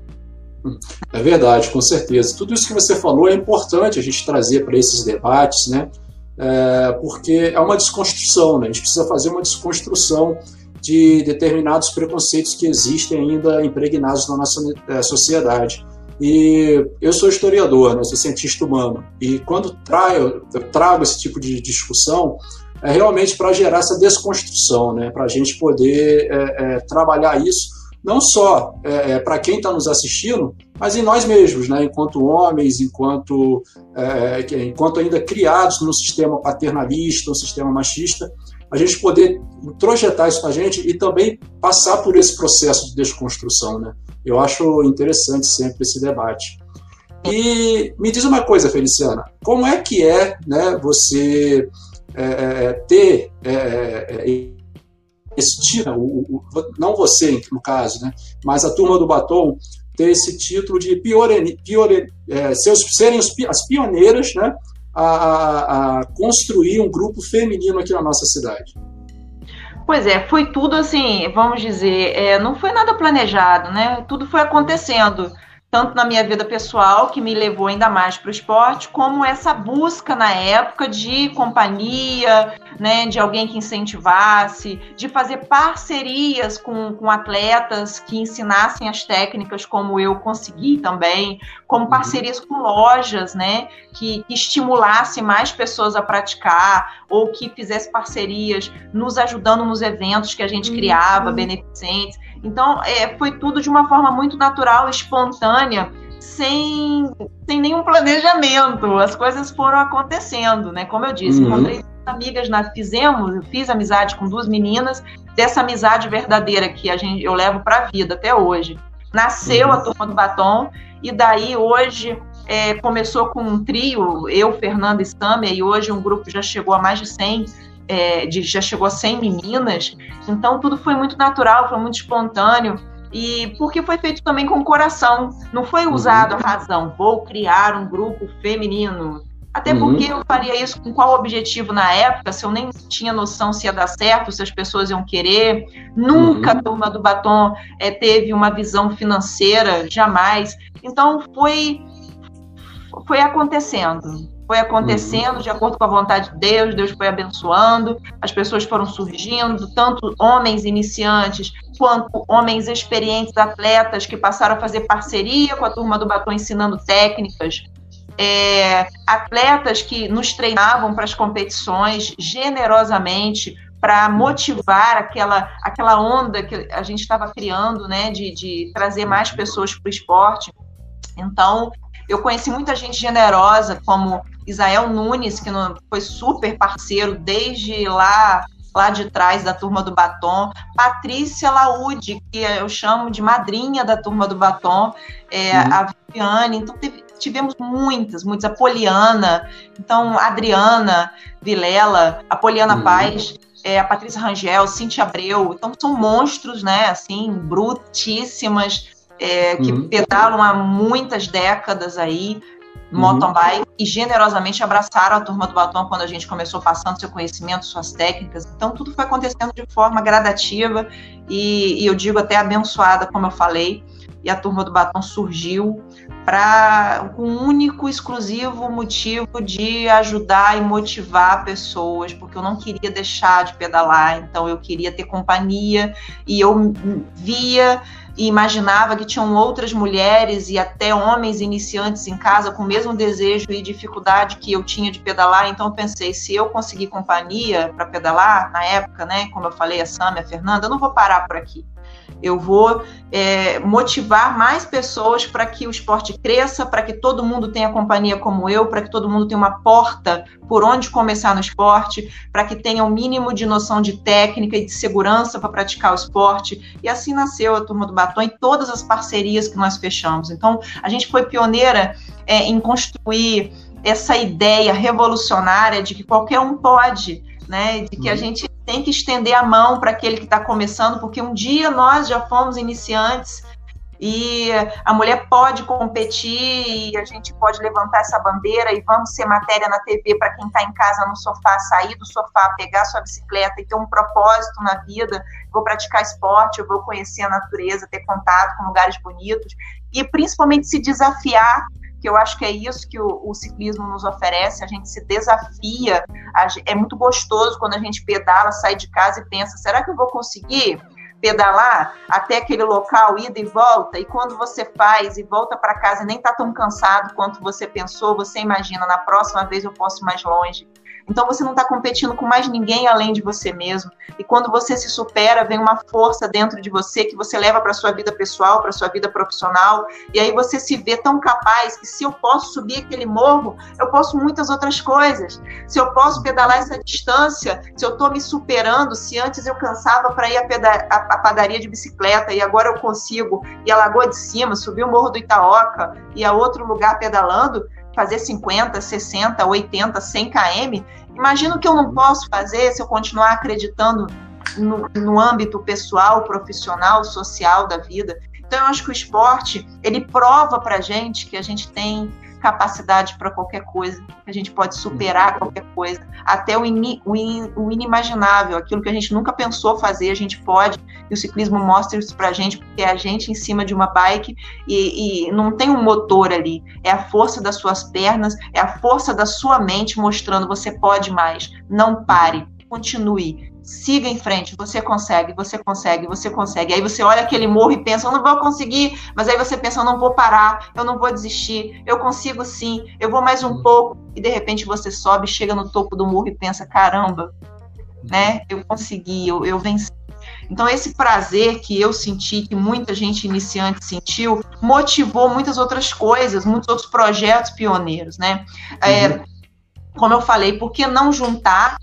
É verdade, com certeza. Tudo isso que você falou é importante a gente trazer para esses debates, né? É, porque é uma desconstrução, né? a gente precisa fazer uma desconstrução de determinados preconceitos que existem ainda impregnados na nossa é, sociedade. E eu sou historiador, né? sou cientista humano, e quando traio, eu trago esse tipo de discussão, é realmente para gerar essa desconstrução, né? para a gente poder é, é, trabalhar isso, não só é, é para quem está nos assistindo, mas em nós mesmos, né? enquanto homens, enquanto, é, enquanto ainda criados no sistema paternalista, no sistema machista, a gente poder introjetar isso na gente e também passar por esse processo de desconstrução. Né? Eu acho interessante sempre esse debate. E me diz uma coisa, Feliciana, como é que é né, você é, é, é ter é, é, esse título, o, o, não você no caso, né, mas a turma do batom ter esse título de piore, piore, é, seus, serem os, as pioneiras né, a, a, a, construir um grupo feminino aqui na nossa cidade. Pois é, foi tudo assim, vamos dizer, é, não foi nada planejado, né? Tudo foi acontecendo tanto na minha vida pessoal, que me levou ainda mais para o esporte, como essa busca na época de companhia, né, de alguém que incentivasse, de fazer parcerias com, com atletas que ensinassem as técnicas como eu consegui também, como uhum. parcerias com lojas, né, que, que estimulassem mais pessoas a praticar, ou que fizesse parcerias nos ajudando nos eventos que a gente criava, uhum. beneficentes. Então, é, foi tudo de uma forma muito natural, espontânea, sem, sem nenhum planejamento. As coisas foram acontecendo, né? Como eu disse, uhum. encontrei amigas, nós fizemos, eu fiz amizade com duas meninas, dessa amizade verdadeira que a gente, eu levo para a vida até hoje. Nasceu uhum. a Turma do Batom, e daí hoje é, começou com um trio, eu, Fernanda e Sâmia, e hoje um grupo já chegou a mais de 100 é, de, já chegou a 100 meninas, então tudo foi muito natural, foi muito espontâneo, e porque foi feito também com o coração, não foi uhum. usado a razão, vou criar um grupo feminino. Até uhum. porque eu faria isso com qual objetivo na época, se eu nem tinha noção se ia dar certo, se as pessoas iam querer. Nunca uhum. a turma do batom é, teve uma visão financeira, jamais. Então foi, foi acontecendo foi acontecendo uhum. de acordo com a vontade de Deus, Deus foi abençoando, as pessoas foram surgindo, tanto homens iniciantes quanto homens experientes, atletas que passaram a fazer parceria com a turma do Batom ensinando técnicas, é, atletas que nos treinavam para as competições generosamente para motivar aquela, aquela onda que a gente estava criando, né, de, de trazer mais pessoas para o esporte. Então, eu conheci muita gente generosa, como Isael Nunes, que foi super parceiro desde lá lá de trás da turma do batom, Patrícia Laude, que eu chamo de madrinha da turma do batom, é, uhum. a Viviane, então teve, tivemos muitas, muitas, a Poliana, então Adriana Vilela, a Poliana uhum. Paz, é, a Patrícia Rangel, Cintia Abreu, então são monstros, né, assim, brutíssimas, é, que uhum. pedalam há muitas décadas aí. Mountain bike, e generosamente abraçaram a turma do batom quando a gente começou passando seu conhecimento, suas técnicas. Então, tudo foi acontecendo de forma gradativa e, e eu digo até abençoada, como eu falei. E a turma do batom surgiu para com um único, exclusivo motivo de ajudar e motivar pessoas, porque eu não queria deixar de pedalar, então eu queria ter companhia e eu via e imaginava que tinham outras mulheres e até homens iniciantes em casa com o mesmo desejo e dificuldade que eu tinha de pedalar. Então eu pensei, se eu conseguir companhia para pedalar na época, né, como eu falei a Sam a Fernanda, eu não vou parar por aqui. Eu vou é, motivar mais pessoas para que o esporte cresça, para que todo mundo tenha companhia como eu, para que todo mundo tenha uma porta por onde começar no esporte, para que tenha o um mínimo de noção de técnica e de segurança para praticar o esporte. E assim nasceu a Turma do Batom e todas as parcerias que nós fechamos. Então, a gente foi pioneira é, em construir essa ideia revolucionária de que qualquer um pode né? De que a uhum. gente tem que estender a mão para aquele que está começando, porque um dia nós já fomos iniciantes e a mulher pode competir e a gente pode levantar essa bandeira e vamos ser matéria na TV para quem está em casa no sofá, sair do sofá, pegar sua bicicleta e ter um propósito na vida. Vou praticar esporte, eu vou conhecer a natureza, ter contato com lugares bonitos e principalmente se desafiar que eu acho que é isso que o, o, ciclismo nos oferece, a gente se desafia, a, é muito gostoso quando a gente pedala, sai de casa e pensa, será que eu vou conseguir pedalar até aquele local, ida e volta, e quando você faz e volta para casa nem está tão cansado quanto você pensou, você imagina, na próxima vez eu posso ir mais longe. Então você não está competindo com mais ninguém além de você mesmo. E quando você se supera, vem uma força dentro de você que você leva para sua vida pessoal, para sua vida profissional. E aí você se vê tão capaz que se eu posso subir aquele morro, eu posso muitas outras coisas. Se eu posso pedalar essa distância, se eu estou me superando, se antes eu cansava para ir a, padaria de bicicleta e agora eu consigo ir a Lagoa de Cima, subir o Morro do Itaoca e a outro lugar pedalando, fazer 50, 60, 80, 100 km, imagina o que eu não posso fazer se eu continuar acreditando no, no âmbito pessoal, profissional, social da vida. Então, eu acho que o esporte, ele prova para gente que a gente tem capacidade para qualquer coisa, que a gente pode superar qualquer coisa, até o, in, o, in, o, inimaginável, aquilo que a gente nunca pensou fazer, a gente pode, e o ciclismo mostra isso para a gente, porque é a gente em cima de uma bike e, e não tem um motor ali, é a força das suas pernas, é a força da sua mente mostrando você pode mais, não pare, continue, siga em frente, você consegue, você consegue, você consegue. Aí você olha aquele morro e pensa, eu não vou conseguir, mas aí você pensa, eu não vou parar, eu não vou desistir, eu consigo sim, eu vou mais um pouco, e de repente você sobe, chega no topo do morro e pensa, caramba, né, eu consegui, eu, eu venci. Então, esse prazer que eu senti, que muita gente iniciante sentiu, motivou muitas outras coisas, muitos outros projetos pioneiros, né? É, uhum. como eu falei, por que não juntar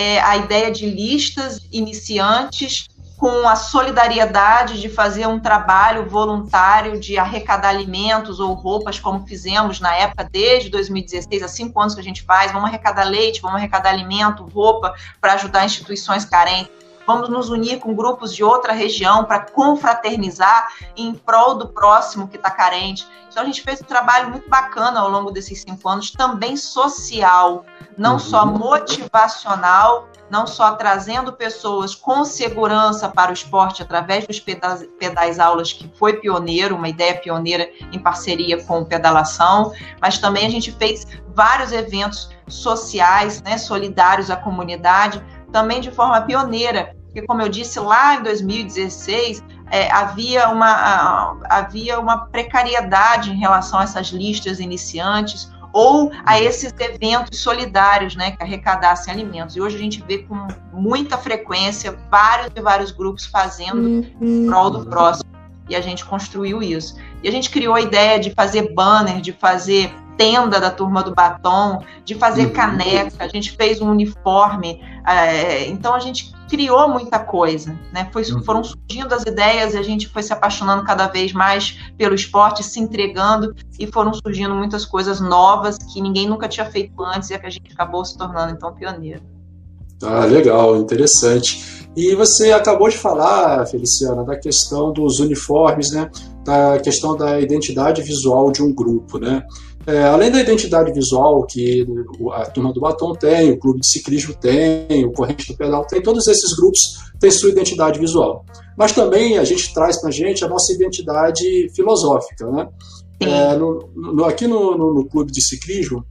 é, a ideia de listas iniciantes com a solidariedade de fazer um trabalho voluntário de arrecadar alimentos ou roupas, como fizemos na época, desde 2016, há cinco anos que a gente faz. Vamos arrecadar leite, vamos arrecadar alimento, roupa, para ajudar instituições carentes. Vamos nos unir com grupos de outra região para confraternizar em prol do próximo que está carente. Então, a gente fez um trabalho muito bacana ao longo desses cinco anos, também social não uhum. só motivacional, não só trazendo pessoas com segurança para o esporte através dos pedais, pedais aulas, que foi pioneiro, uma ideia pioneira em parceria com o Pedalação, mas também a gente fez vários eventos sociais, né, solidários à comunidade, também de forma pioneira, porque como eu disse lá em 2016, é, havia, uma, a, havia uma precariedade em relação a essas listas iniciantes, ou a esses eventos solidários, né, que arrecadassem alimentos. E hoje a gente vê com muita frequência vários e vários grupos fazendo em prol do próximo. E a gente construiu isso. E a gente criou a ideia de fazer banner, de fazer tenda da turma do batom, de fazer uhum. caneca, a gente fez um uniforme. É, então a gente criou muita coisa, né? Foi, uhum. Foram surgindo as ideias e a gente foi se apaixonando cada vez mais pelo esporte, se entregando e foram surgindo muitas coisas novas que ninguém nunca tinha feito antes e é que a gente acabou se tornando então pioneiro. Ah, legal, interessante. E você acabou de falar, Feliciana, da questão dos uniformes, né? Da questão da identidade visual de um grupo, né? É, além da identidade visual que a turma do Batom tem, o clube de ciclismo tem, o Corrente do Pedal tem, todos esses grupos têm sua identidade visual. Mas também a gente traz para a gente a nossa identidade filosófica. Né? É, no, no, aqui no, no, clube de ciclismo,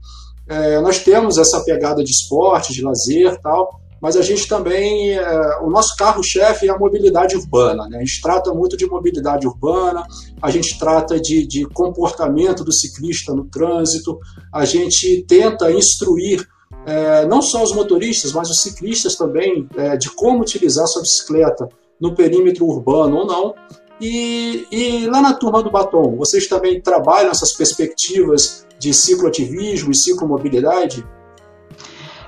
é, nós temos essa pegada de esporte, de lazer tal, mas a gente também, é, o nosso carro-chefe é a mobilidade urbana. Né? A gente trata muito de mobilidade urbana, a gente trata de, de comportamento do ciclista no trânsito, a gente tenta instruir é, não só os motoristas, mas os ciclistas também, é, de como utilizar sua bicicleta no perímetro urbano ou não. E, e, lá na turma do batom, vocês também trabalham essas perspectivas de cicloativismo e ciclomobilidade?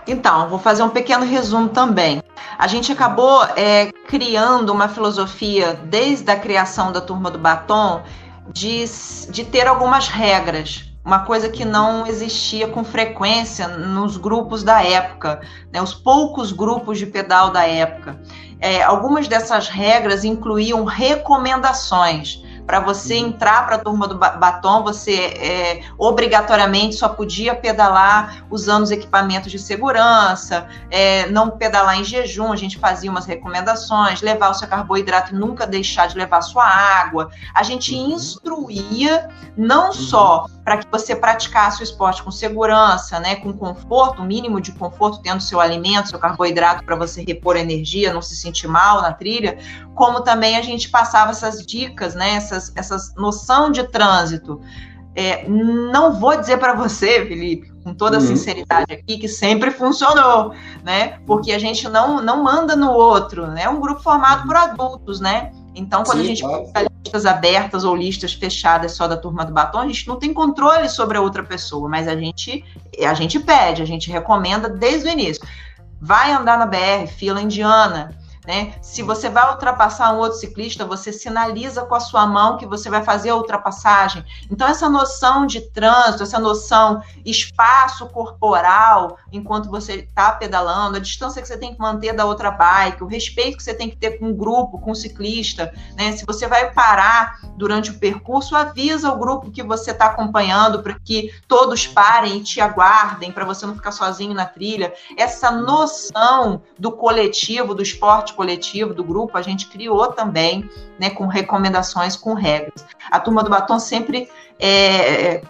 Então, vou fazer um pequeno resumo também. A gente acabou é, criando uma filosofia desde a criação da turma do batom de, de ter algumas regras, uma coisa que não existia com frequência nos grupos da época, né, os poucos grupos de pedal da época. É, algumas dessas regras incluíam recomendações. Para você uhum. entrar para a turma do batom, você é, obrigatoriamente só podia pedalar usando os equipamentos de segurança, é, não pedalar em jejum, a gente fazia umas recomendações, levar o seu carboidrato e nunca deixar de levar sua água. A gente uhum. instruía não uhum. só para que você praticasse o esporte com segurança, né, com conforto, o mínimo de conforto, tendo seu alimento, seu carboidrato para você repor energia, não se sentir mal na trilha, como também a gente passava essas dicas, né, essas, essas noção de trânsito. É, não vou dizer para você, Felipe, com toda a uhum. sinceridade aqui, que sempre funcionou, né? Porque a gente não, não manda no outro, né? É um grupo formado por adultos, né? Então, quando Sim, a gente claro. listas abertas ou listas fechadas só da turma do batom, a gente não tem controle sobre a outra pessoa, mas a gente, a gente pede, a gente recomenda desde o início. Vai andar na BR, fila indiana, né? Se você vai ultrapassar um outro ciclista, você sinaliza com a sua mão que você vai fazer a ultrapassagem. Então, essa noção de trânsito, essa noção espaço corporal enquanto você está pedalando, a distância que você tem que manter da outra bike, o respeito que você tem que ter com o grupo, com o ciclista, né? Se você vai parar durante o percurso, avisa o grupo que você está acompanhando para que todos parem e te aguardem, para você não ficar sozinho na trilha. Essa noção do coletivo, do esporte coletivo do grupo, a gente criou também, né, com recomendações, com regras. A turma do batom sempre, é, é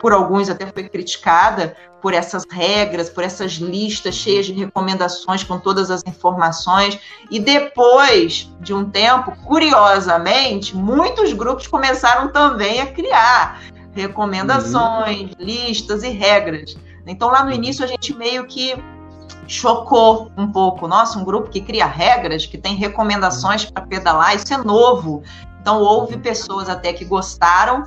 por alguns até foi criticada por essas regras, por essas listas cheias de recomendações com todas as informações. E depois de um tempo, curiosamente, muitos grupos começaram também a criar recomendações, uhum. listas e regras. Então, lá no início, a gente meio que chocou um pouco. Nossa, um grupo que cria regras, que tem recomendações para pedalar, isso é novo. Então, houve pessoas até que gostaram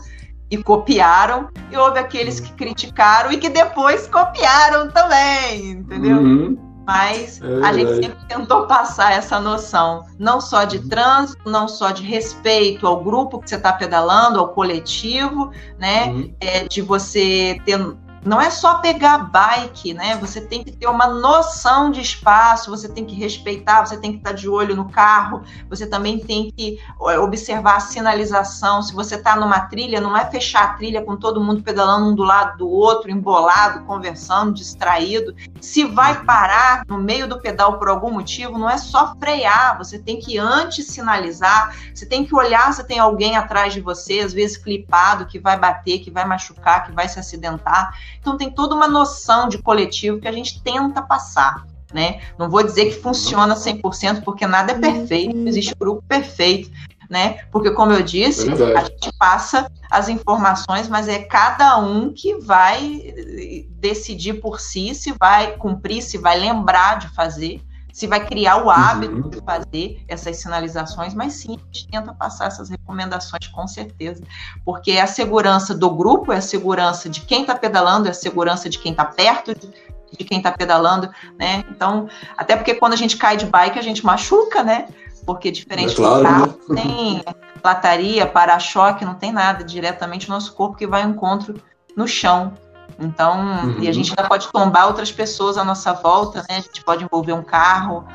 e copiaram, e houve aqueles que criticaram e que depois copiaram também, entendeu? Uhum. Mas é a gente sempre tentou passar essa noção, não só de trânsito, não só de respeito ao grupo que você está pedalando, ao coletivo, né? Uhum. É, de você ter não é só pegar bike, né? Você tem que ter uma noção de espaço, você tem que respeitar, você tem que estar de olho no carro, você também tem que observar a sinalização. Se você está numa trilha, não é fechar a trilha com todo mundo pedalando um do lado do outro, embolado, conversando, distraído. Se vai parar no meio do pedal por algum motivo, não é só frear, você tem que antes sinalizar, você tem que olhar se tem alguém atrás de você, às vezes clipado, que vai bater, que vai machucar, que vai se acidentar. Então tem toda uma noção de coletivo que a gente tenta passar. Né? Não vou dizer que funciona 100%, porque nada é perfeito, não existe grupo perfeito, né? Porque, como eu disse, é a gente passa as informações, mas é cada um que vai decidir por si se vai cumprir, se vai lembrar de fazer se vai criar o hábito uhum. de fazer essas sinalizações, mas sim, a gente tenta passar essas recomendações com certeza, porque é a segurança do grupo, é a segurança de quem está pedalando, é a segurança de quem está perto de, de quem está pedalando, né? Então, até porque quando a gente cai de bike, a gente machuca, né? Porque diferente é claro, do carro, né? tem lataria, para-choque, não tem nada, diretamente o nosso corpo que vai ao encontro no chão. Então, uhum. e a gente ainda pode tombar outras pessoas à nossa volta, né? A gente pode envolver um carro,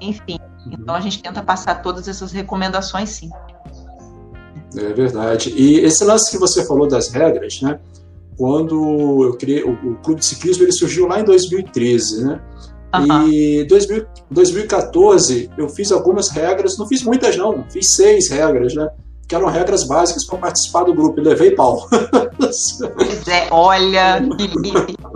enfim. Uhum. Então a gente tenta passar todas essas recomendações sim. É verdade. E esse lance que você falou das regras, né? Quando eu criei o, o Clube de Ciclismo, ele surgiu lá em 2013, né? Uhum. E 2000, 2014 eu fiz algumas regras, não fiz muitas não, fiz seis regras, né? Que eram regras básicas para participar do grupo, e levei pau. Pois é, olha,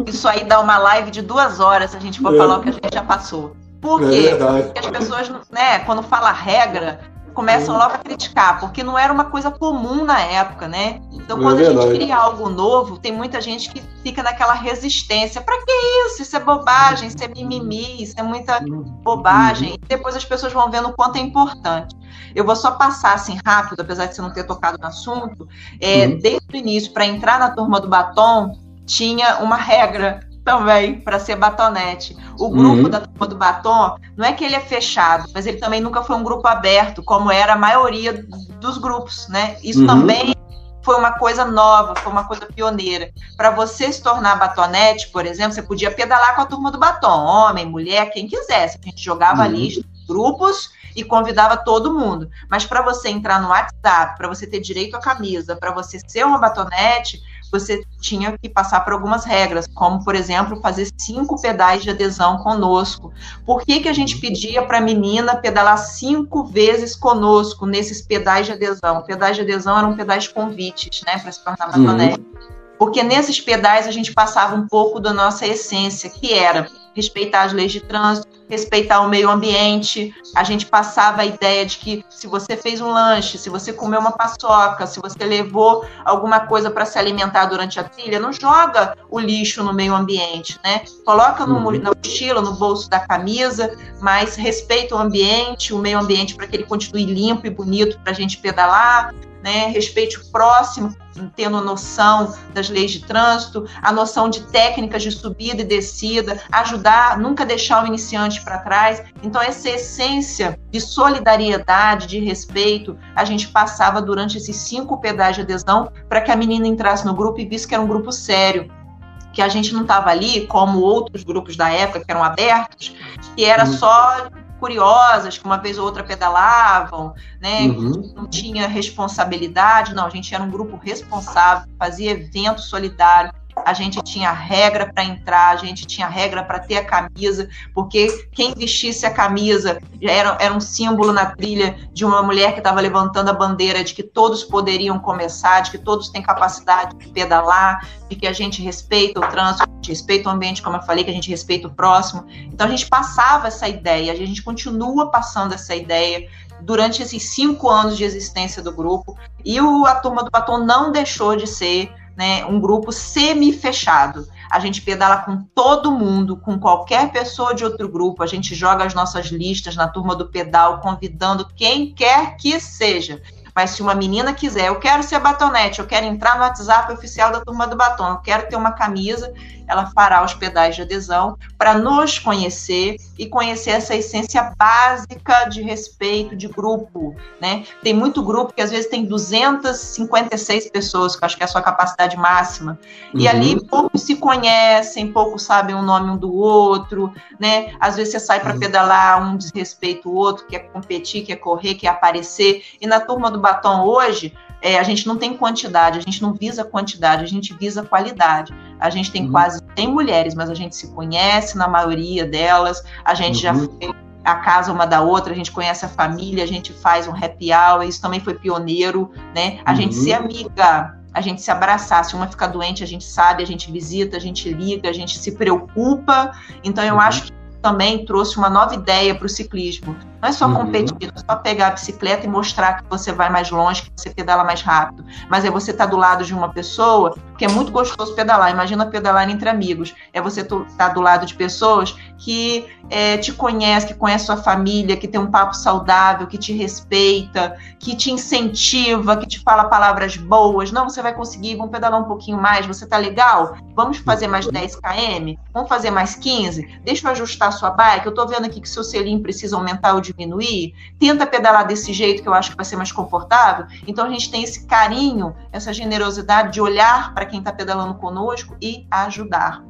isso aí dá uma live de duas horas se a gente for é. falar o que a gente já passou. Por quê? É Porque as pessoas, né, quando fala regra, começam logo a criticar, porque não era uma coisa comum na época, né? Então, quando é a gente cria algo novo, tem muita gente que fica naquela resistência. Para que isso? Isso é bobagem, isso é mimimi, isso é muita bobagem. E depois as pessoas vão vendo o quanto é importante. Eu vou só passar assim rápido, apesar de você não ter tocado no assunto. É, uhum. Desde o início, para entrar na turma do batom, tinha uma regra também para ser batonete. O grupo uhum. da turma do batom não é que ele é fechado, mas ele também nunca foi um grupo aberto, como era a maioria dos grupos, né? Isso uhum. também foi uma coisa nova, foi uma coisa pioneira. Para você se tornar batonete, por exemplo, você podia pedalar com a turma do batom, homem, mulher, quem quisesse. A gente jogava uhum. ali grupos e convidava todo mundo. Mas para você entrar no WhatsApp, para você ter direito à camisa, para você ser uma batonete, você tinha que passar por algumas regras, como, por exemplo, fazer cinco pedais de adesão conosco. Por que, que a gente pedia para a menina pedalar cinco vezes conosco nesses pedais de adesão? Pedais de adesão eram pedais convites, né, para se tornar batonete. Uhum. Porque nesses pedais a gente passava um pouco da nossa essência, que era respeitar as leis de trânsito, respeitar o meio ambiente. A gente passava a ideia de que se você fez um lanche, se você comeu uma paçoca, se você levou alguma coisa para se alimentar durante a trilha, não joga o lixo no meio ambiente, né? Coloca no, uhum. na mochila, no bolso da camisa, mas respeita o ambiente, o meio ambiente para que ele continue limpo e bonito para a gente pedalar né? respeite o próximo, tendo noção das leis de trânsito, a noção de técnicas de subida e descida, ajudar, nunca deixar o iniciante para trás. Então, essa essência de solidariedade, de respeito, a gente passava durante esses cinco pedais de adesão para que a menina entrasse no grupo e visse que era um grupo sério, que a gente não estava ali como outros grupos da época que eram abertos, que era uhum. só curiosas, que uma vez ou outra pedalavam, né? Uhum. Não tinha responsabilidade, não, a gente era um grupo responsável, fazia evento solidário, a gente tinha regra para entrar, a gente tinha regra para ter a camisa, porque quem vestisse a camisa era, era um símbolo na trilha de uma mulher que estava levantando a bandeira de que todos poderiam começar, de que todos têm capacidade de pedalar, de que a gente respeita o trânsito, a gente respeita o ambiente, como eu falei, que a gente respeita o próximo. Então a gente passava essa ideia, a gente continua passando essa ideia durante esses cinco anos de existência do grupo, e o, a turma do batom não deixou de ser né, um grupo semi-fechado. A gente pedala com todo mundo, com qualquer pessoa de outro grupo, a gente joga as nossas listas na turma do pedal, convidando quem quer que seja. Mas se uma menina quiser, eu quero ser batonete, eu quero entrar no WhatsApp oficial da turma do batom, eu quero ter uma camisa, ela fará os pedais de adesão para nos conhecer e conhecer essa essência básica de respeito de grupo, né? Tem muito grupo que às vezes tem 256 pessoas, que eu acho que é a sua capacidade máxima, uhum. e ali poucos se conhecem, poucos sabem o nome um do outro, né? Às vezes você sai para uhum. pedalar, um desrespeita o outro, quer competir, quer correr, quer aparecer, e na turma do batom hoje, é, a gente não tem quantidade, a gente não visa quantidade, a gente visa qualidade. A gente tem uhum. quase 100 mulheres, mas a gente se conhece na maioria delas, a gente uhum. já foi a casa uma da outra, a gente conhece a família, a gente faz um happy hour, isso também foi pioneiro, né? A uhum. gente se amiga, a gente se abraçar. Se uma ficar doente, a gente sabe, a gente visita, a gente liga, a gente se preocupa. Então, eu uhum. acho que também trouxe uma nova ideia para o ciclismo. Não é só uhum. competir, não é só pegar a bicicleta e mostrar que você vai mais longe, que você pedala mais rápido, mas é você estar tá do lado de uma pessoa, que é muito gostoso pedalar. Imagina pedalar entre amigos. É você estar tá do lado de pessoas que é, te conhece, que conhece sua família, que tem um papo saudável, que te respeita, que te incentiva, que te fala palavras boas. Não, você vai conseguir, vamos pedalar um pouquinho mais, você tá legal? Vamos fazer mais 10 km? Vamos fazer mais 15? Deixa eu ajustar a sua bike. Eu tô vendo aqui que seu selim precisa aumentar ou diminuir. Tenta pedalar desse jeito que eu acho que vai ser mais confortável. Então a gente tem esse carinho, essa generosidade de olhar para quem está pedalando conosco e ajudar.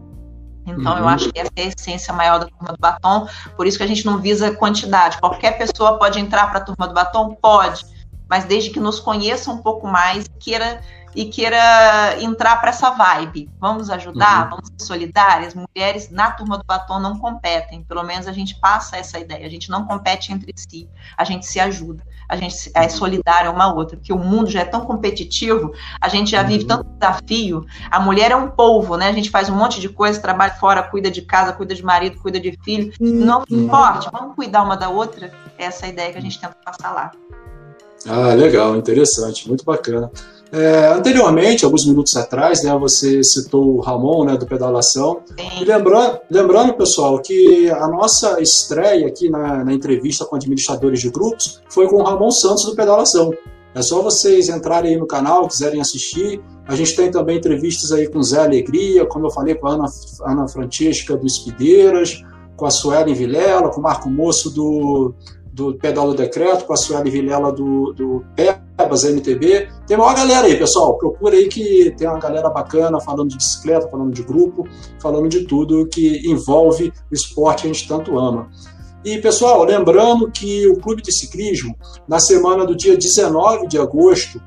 Então, uhum. eu acho que essa é a essência maior da turma do batom, por isso que a gente não visa quantidade. Qualquer pessoa pode entrar para a turma do batom? Pode, mas desde que nos conheça um pouco mais e queira, e queira entrar para essa vibe. Vamos ajudar, uhum. vamos ser solidárias. Mulheres na turma do batom não competem, pelo menos a gente passa essa ideia. A gente não compete entre si, a gente se ajuda a gente é solidária uma outra, porque o mundo já é tão competitivo, a gente já vive uhum. tanto desafio. A mulher é um polvo, né? A gente faz um monte de coisa, trabalha fora, cuida de casa, cuida de marido, cuida de filho. Não importa, vamos cuidar uma da outra. Essa é a ideia que a gente tenta passar lá. Ah, legal, interessante, muito bacana. É, anteriormente, alguns minutos atrás, né, você citou o Ramon, né, do Pedalação. E lembrando, lembrando, pessoal, que a nossa estreia aqui na, na, entrevista com administradores de grupos foi com o Ramon Santos do Pedalação. É só vocês entrarem aí no canal, quiserem assistir. A gente tem também entrevistas aí com Zé Alegria, como eu falei com a Ana, Ana Francisca do Espideiras, com a Suelen Vilela, com o Marco Moço do do Pedal do Decreto, com a Sueli Vilela do, do PEBAS MTB. Tem uma galera aí, pessoal. Procura aí que tem uma galera bacana falando de bicicleta, falando de grupo, falando de tudo que envolve o esporte que a gente tanto ama. E, pessoal, lembrando que o Clube de Ciclismo, na semana do dia 19 de agosto,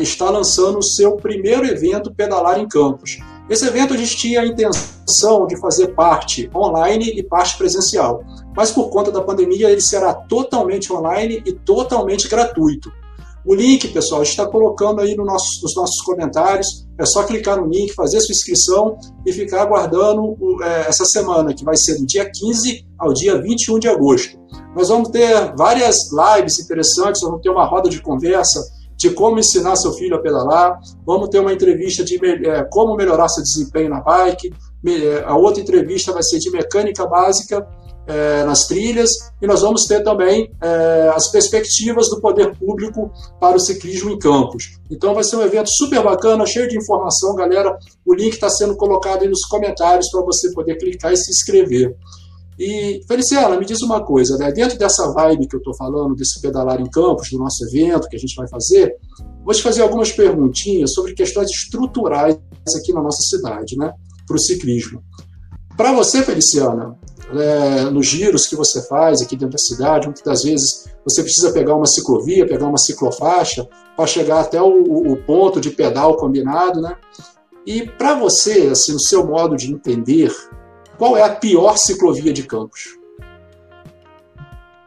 está lançando o seu primeiro evento Pedalar em Campos. Esse evento a gente tinha a intenção de fazer parte online e parte presencial, mas por conta da pandemia ele será totalmente online e totalmente gratuito. O link, pessoal, a gente está colocando aí no nosso, nos nossos comentários. É só clicar no link, fazer sua inscrição e ficar aguardando é, essa semana, que vai ser do dia 15 ao dia 21 de agosto. Nós vamos ter várias lives interessantes, vamos ter uma roda de conversa de como ensinar seu filho a pedalar, vamos ter uma entrevista de é, como melhorar seu desempenho na bike, é, a outra entrevista vai ser de mecânica básica é, nas trilhas, e nós vamos ter também é, as perspectivas do poder público para o ciclismo em campos. Então vai ser um evento super bacana, cheio de informação, galera. O link está sendo colocado aí nos comentários para você poder clicar e se inscrever. E, Feliciana, me diz uma coisa, né? dentro dessa vibe que eu estou falando, desse pedalar em campos, do nosso evento que a gente vai fazer, vou te fazer algumas perguntinhas sobre questões estruturais aqui na nossa cidade, né? para o ciclismo. Para você, Feliciana, é, nos giros que você faz aqui dentro da cidade, muitas vezes você precisa pegar uma ciclovia, pegar uma ciclofaixa para chegar até o, o, ponto de pedal combinado, né? E para você, assim, no seu modo de entender, qual é a pior ciclovia de Campos?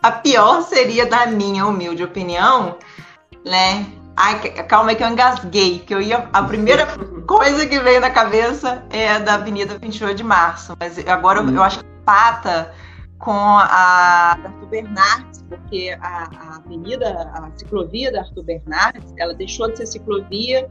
A pior seria, na minha humilde opinião, né? Ai, calma aí que eu engasguei, que eu ia. A primeira coisa que veio na cabeça é da Avenida 28 de Março, mas agora hum. eu, acho que pata com a Arthur Bernardes, porque a, a, avenida, a ciclovia da Arthur Bernardes, ela deixou de ser ciclovia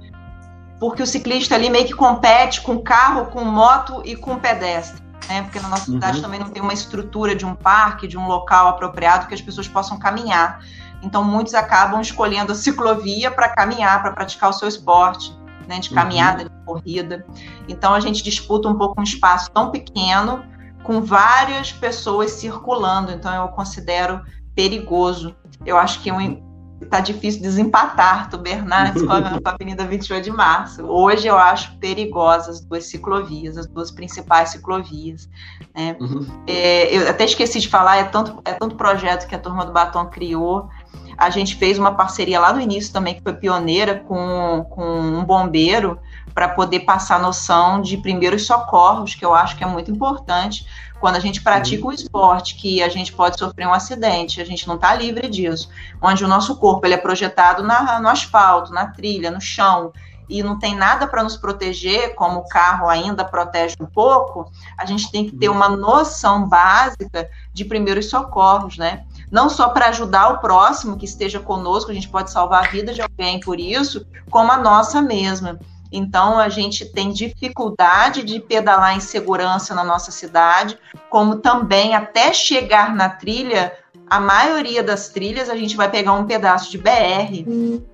porque o ciclista ali meio que compete com carro, com moto e com pedestre né? Porque na nossa cidade uhum. também não tem uma estrutura de um parque, de um local apropriado que as pessoas possam caminhar. Então, muitos acabam escolhendo a ciclovia para caminhar, para praticar o seu esporte, né? De caminhada, uhum. de corrida. Então, a gente disputa um pouco um espaço tão pequeno, com várias pessoas circulando. Então, eu considero perigoso. Eu acho que um tá difícil desempatar Bernardes com a, Avenida 28 de Março. Hoje eu acho perigosas as duas ciclovias, as duas principais ciclovias. Né? Uhum. É, eu até esqueci de falar, é tanto, é tanto projeto que a turma do Batom criou. A gente fez uma parceria lá no início também, que foi pioneira, com, com um bombeiro, para poder passar noção de primeiros socorros, que eu acho que é muito importante quando a gente pratica um esporte que a gente pode sofrer um acidente, a gente não está livre disso, onde o nosso corpo ele é projetado na, no asfalto, na trilha, no chão, e não tem nada para nos proteger, como o carro ainda protege um pouco, a gente tem que ter uma noção básica de primeiros socorros, né? Não só para ajudar o próximo que esteja conosco, a gente pode salvar a vida de alguém por isso, como a nossa mesma. Então, a gente tem dificuldade de pedalar em segurança na nossa cidade, como também até chegar na trilha, a maioria das trilhas a gente vai pegar um pedaço de BR.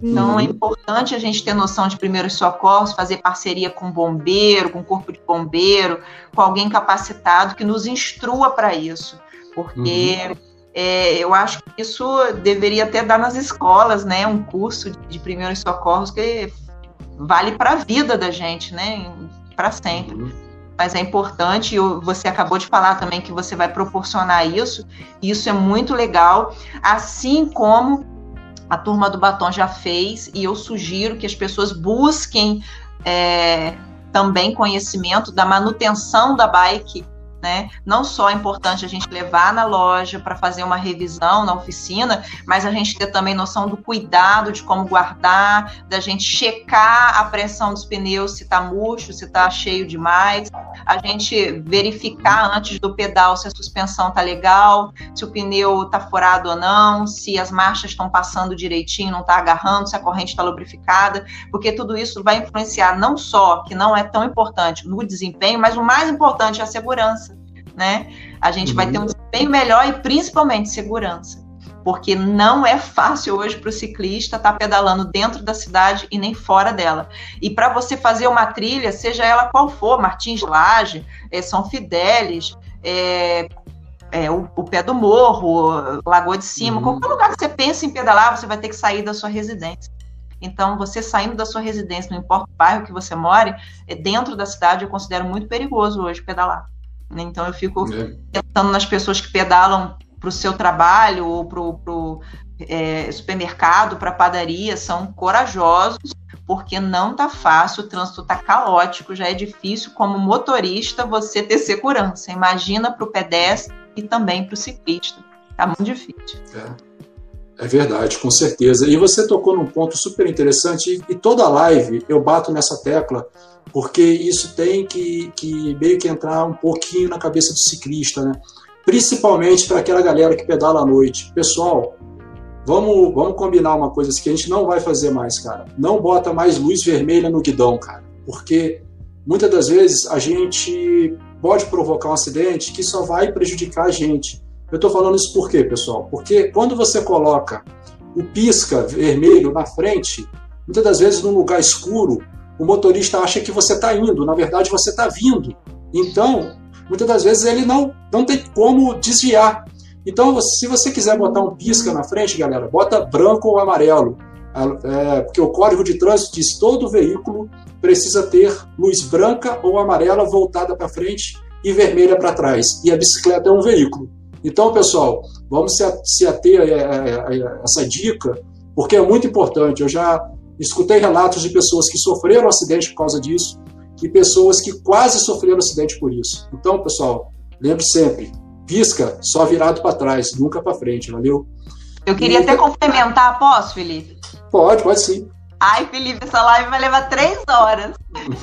Então, é importante a gente ter noção de primeiros socorros, fazer parceria com bombeiro, com corpo de bombeiro, com alguém capacitado que nos instrua para isso, porque. Uhum. É, eu acho que isso deveria até dar nas escolas, né? Um curso de, de primeiros socorros que vale para a vida da gente, né? Para sempre. Uhum. Mas é importante, você acabou de falar também que você vai proporcionar isso, e isso é muito legal, assim como a turma do Batom já fez, e eu sugiro que as pessoas busquem é, também conhecimento da manutenção da bike né? Não só é importante a gente levar na loja para fazer uma revisão na oficina, mas a gente ter também noção do cuidado de como guardar, da gente checar a pressão dos pneus se está murcho, se está cheio demais, a gente verificar antes do pedal se a suspensão tá legal, se o pneu tá furado ou não, se as marchas estão passando direitinho, não está agarrando, se a corrente está lubrificada, porque tudo isso vai influenciar não só que não é tão importante no desempenho, mas o mais importante é a segurança né? A gente uhum. vai ter um uhum. desempenho melhor e principalmente segurança. Porque não é fácil hoje para o ciclista estar tá pedalando dentro da cidade e nem fora dela. E para você fazer uma trilha, seja ela qual for, Martins Laje, é, São Fidélis, é, é, o, o, pé do morro, Lagoa de Cima, uhum. qualquer lugar que você pense em pedalar, você vai ter que sair da sua residência. Então, você saindo da sua residência, não importa o bairro que você more, dentro da cidade eu considero muito perigoso hoje pedalar. Né? Então eu fico é. pensando nas pessoas que pedalam para o seu trabalho ou para o é, supermercado, para a padaria, são corajosos, porque não tá fácil, o trânsito tá caótico, já é difícil como motorista você ter segurança. Imagina para o pedestre e também para o ciclista. Tá muito difícil. É. É verdade, com certeza. E você tocou num ponto super interessante, e toda live eu bato nessa tecla, porque isso tem que, que meio que entrar um pouquinho na cabeça do ciclista, né? Principalmente para aquela galera que pedala à noite. Pessoal, vamos, vamos combinar uma coisa que a gente não vai fazer mais, cara. Não bota mais luz vermelha no guidão, cara. Porque muitas das vezes a gente pode provocar um acidente que só vai prejudicar a gente. Eu estou falando isso por quê, pessoal? Porque quando você coloca o pisca vermelho na frente, muitas das vezes num lugar escuro, o motorista acha que você está indo, na verdade você está vindo. Então, muitas das vezes ele não, não tem como desviar. Então, se você quiser botar um pisca na frente, galera, bota branco ou amarelo. É, porque o código de trânsito diz todo veículo precisa ter luz branca ou amarela voltada para frente e vermelha para trás. E a bicicleta é um veículo. Então, pessoal, vamos se ater a essa dica, porque é muito importante. Eu já escutei relatos de pessoas que sofreram acidente por causa disso e pessoas que quase sofreram acidente por isso. Então, pessoal, lembre sempre, pisca só virado para trás, nunca para frente, valeu? Eu queria e... até complementar, posso, Felipe? Pode, pode sim. Ai, Felipe, essa live vai levar três horas.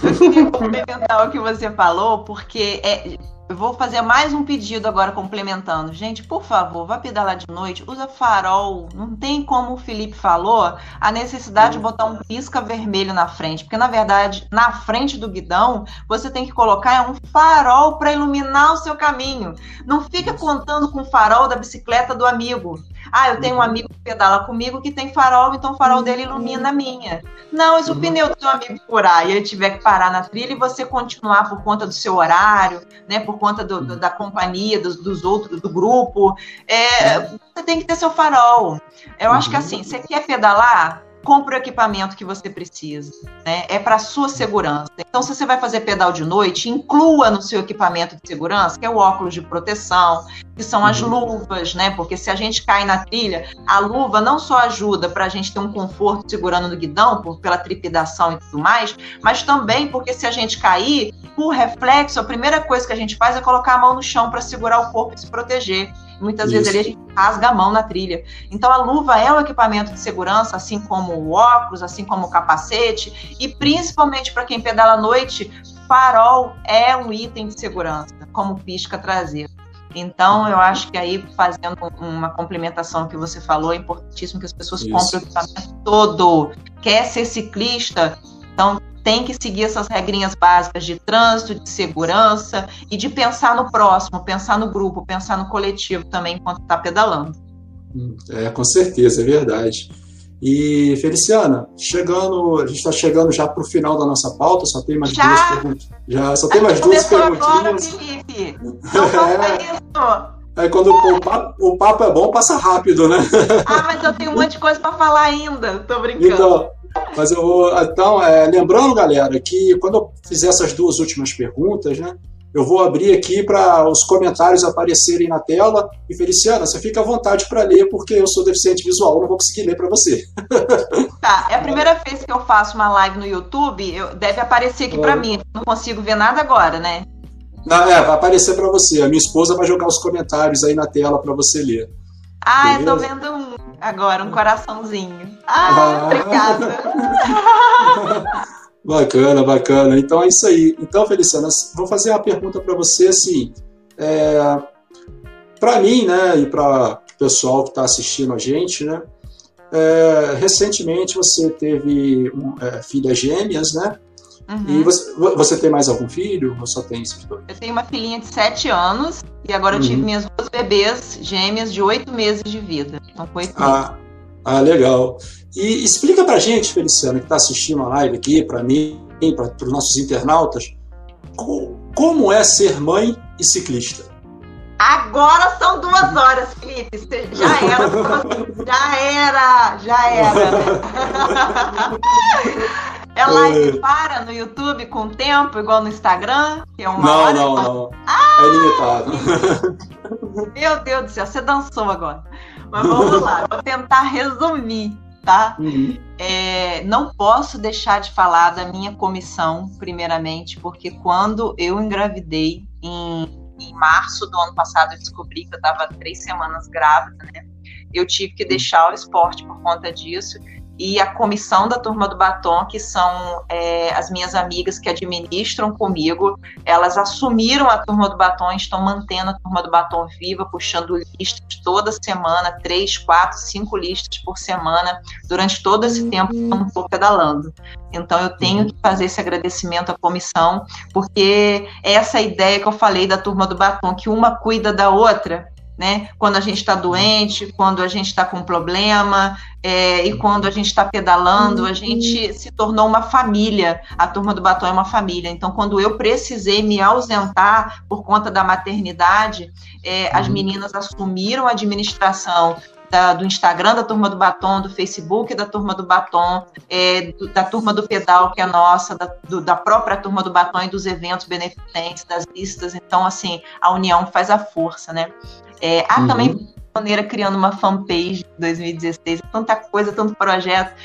Eu queria complementar o que você falou, porque é, eu vou fazer mais um pedido agora complementando. Gente, por favor, vá pedalar de noite, usa farol. Não tem como o Felipe falou, a necessidade de botar um pisca vermelho na frente, porque na verdade, na frente do guidão, você tem que colocar um farol para iluminar o seu caminho. Não fica contando com o farol da bicicleta do amigo. Ah, eu tenho um amigo que pedala comigo que tem farol, então o farol dele ilumina a minha. Não, se o pneu do seu amigo furar e ele tiver que parar na trilha e você continuar por conta do seu horário, né, por conta do, do, da companhia, dos, dos, outros, do grupo, é, você tem que ter seu farol. Eu acho que assim, você quer pedalar, compre o equipamento que você precisa, né? É para sua segurança. Então, se você vai fazer pedal de noite, inclua no seu equipamento de segurança, que é o óculos de proteção, que são as uhum. luvas, né? Porque se a gente cai na trilha, a luva não só ajuda para a gente ter um conforto segurando no guidão, por, pela trepidação e tudo mais, mas também porque se a gente cair, por reflexo, a primeira coisa que a gente faz é colocar a mão no chão para segurar o corpo e se proteger. Muitas Isso. vezes ali a gente rasga a mão na trilha. Então a luva é um equipamento de segurança, assim como o óculos, assim como o capacete, e principalmente para quem pedala à noite, farol é um item de segurança, como pisca traseira. Então, eu acho que aí, fazendo uma complementação que você falou, é importantíssimo que as pessoas Isso. comprem o equipamento todo. Quer ser ciclista? Então, tem que seguir essas regrinhas básicas de trânsito, de segurança e de pensar no próximo, pensar no grupo, pensar no coletivo também enquanto está pedalando. É, com certeza, é verdade. E, Feliciana, chegando, a gente está chegando já para o final da nossa pauta, só tem mais já? duas perguntas. Já, só tem mais duas perguntinhas. Agora, Felipe. Não é. isso. Aí quando o papo, o papo, é bom, passa rápido, né? Ah, mas eu tenho um monte de coisa para falar ainda. Tô brincando. Então, mas eu vou. Então, é, lembrando, galera, que quando eu fizer essas duas últimas perguntas, né? Eu vou abrir aqui para os comentários aparecerem na tela. E Feliciana, você fica à vontade para ler, porque eu sou deficiente visual, não vou conseguir ler para você. Tá, é a primeira vez que eu faço uma live no YouTube, eu, deve aparecer aqui para mim. Não consigo ver nada agora, né? Não, é, vai aparecer para você. A minha esposa vai jogar os comentários aí na tela para você ler. Ah, Beleza? eu tô vendo um agora, um coraçãozinho. Ah, ah. obrigada. bacana, bacana. Então é isso aí. Então, Feliciana, vou fazer uma pergunta para você assim. É, para mim, né, e para o pessoal que está assistindo a gente, né, é, recentemente você teve um, é, filhas gêmeas, né? Uhum. E você, você tem mais algum filho ou só tem esses dois? Eu tenho uma filhinha de 7 anos e agora eu tive uhum. minhas duas bebês gêmeas de 8 meses de vida. Então foi ah, ah, legal. E explica pra gente, Feliciano, que está assistindo a live aqui, para mim, para os nossos internautas, como é ser mãe e ciclista? Agora são duas horas, Felipe. Já era, já era, já era. Ela é. para no YouTube com o tempo, igual no Instagram, que é uma não, hora. Não, não, ah! É limitado. Meu Deus do céu, você dançou agora. Mas vamos lá, vou tentar resumir, tá? Uhum. É, não posso deixar de falar da minha comissão, primeiramente, porque quando eu engravidei em, em março do ano passado, eu descobri que eu estava três semanas grávida, né? eu tive que deixar o esporte por conta disso e a comissão da Turma do Batom, que são é, as minhas amigas que administram comigo, elas assumiram a Turma do Batom e estão mantendo a Turma do Batom viva, puxando listas toda semana, três, quatro, cinco listas por semana, durante todo esse tempo que eu estou pedalando. Então eu tenho que fazer esse agradecimento à comissão, porque essa ideia que eu falei da Turma do Batom, que uma cuida da outra, né? Quando a gente está doente, quando a gente está com problema, é, e quando a gente está pedalando, a gente se tornou uma família. A turma do batom é uma família. Então, quando eu precisei me ausentar por conta da maternidade, é, as uhum. meninas assumiram a administração da, do Instagram da Turma do Batom, do Facebook da Turma do Batom, é, do, da Turma do Pedal, que é nossa, da, do, da própria Turma do Batom e dos eventos beneficentes, das listas. Então, assim, a união faz a força, né? É, há uhum. também maneira criando uma fanpage em 2016, tanta coisa, tanto projeto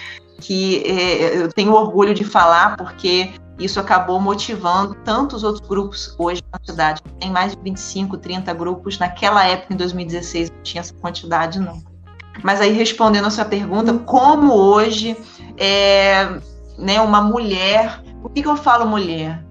que é, eu tenho orgulho de falar porque isso acabou motivando tantos outros grupos hoje na cidade. Tem mais de 25, 30 grupos. Naquela época, em 2016, não tinha essa quantidade, não. Mas aí, respondendo a sua pergunta, como hoje é, né, uma mulher. Por que, que eu falo mulher?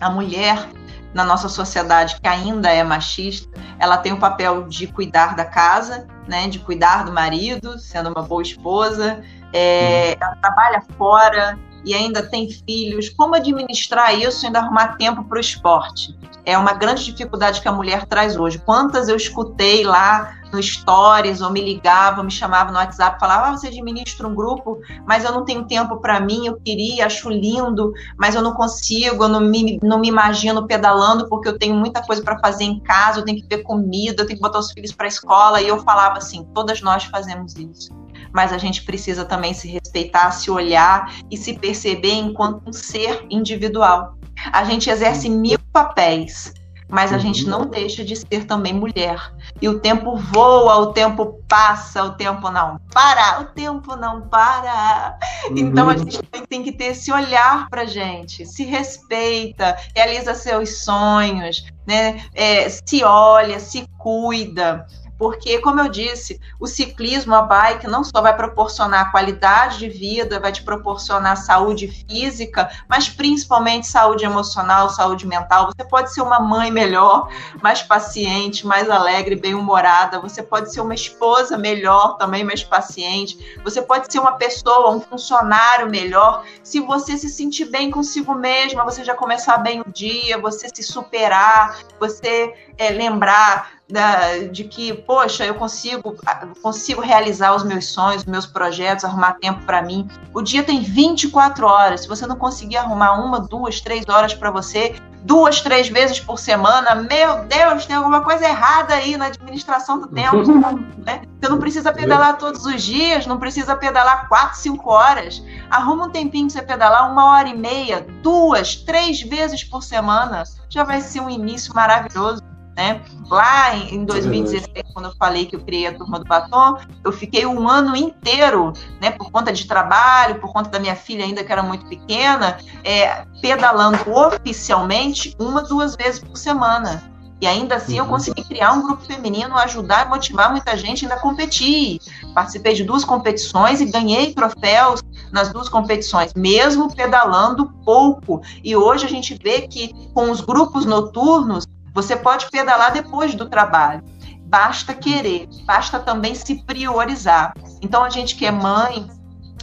A mulher na nossa sociedade que ainda é machista, ela tem o papel de cuidar da casa, né, de cuidar do marido, sendo uma boa esposa, é, ela trabalha fora e ainda tem filhos. Como administrar isso e ainda arrumar tempo para o esporte? É uma grande dificuldade que a mulher traz hoje. Quantas eu escutei lá no Stories, ou me ligava, me chamava no WhatsApp, falava: ah, você administra um grupo, mas eu não tenho tempo para mim, eu queria, acho lindo, mas eu não consigo, eu não me, não me imagino pedalando porque eu tenho muita coisa para fazer em casa, eu tenho que ter comida, eu tenho que botar os filhos para a escola. E eu falava assim: todas nós fazemos isso. Mas a gente precisa também se respeitar, se olhar e se perceber enquanto um ser individual. A gente exerce mil papéis, mas a gente não deixa de ser também mulher. E o tempo voa, o tempo passa, o tempo não para, o tempo não para. Então a gente tem que ter esse olhar para gente, se respeita, realiza seus sonhos, né? É, se olha, se cuida porque, como eu disse, o ciclismo, a bike, não só vai proporcionar qualidade de vida, vai te proporcionar saúde física, mas principalmente saúde emocional, saúde mental. Você pode ser uma mãe melhor, mais paciente, mais alegre, bem-humorada. Você pode ser uma esposa melhor, também mais paciente. Você pode ser uma pessoa, um funcionário melhor. Se você se sentir bem consigo mesma, você já começar bem o dia, você se superar, você é, lembrar da, de que, poxa, eu consigo, consigo realizar os meus sonhos, os meus projetos, arrumar tempo para mim. O dia tem 24 horas. Se você não conseguir arrumar uma, duas, três horas para você, duas, três vezes por semana, meu Deus, tem alguma coisa errada aí na administração do tempo. Né? Você não precisa pedalar todos os dias, não precisa pedalar quatro, cinco horas. Arruma um tempinho para você pedalar uma hora e meia, duas, três vezes por semana. Já vai ser um início maravilhoso. Né? Lá em 2016, é quando eu falei que eu criei a turma do batom, eu fiquei um ano inteiro, né, por conta de trabalho, por conta da minha filha ainda que era muito pequena, é, pedalando oficialmente uma, duas vezes por semana. E ainda assim eu uhum. consegui criar um grupo feminino, ajudar e motivar muita gente ainda a competir. Participei de duas competições e ganhei troféus nas duas competições, mesmo pedalando pouco. E hoje a gente vê que com os grupos noturnos você pode pedalar depois do trabalho. Basta querer, basta também se priorizar. Então, a gente que é mãe,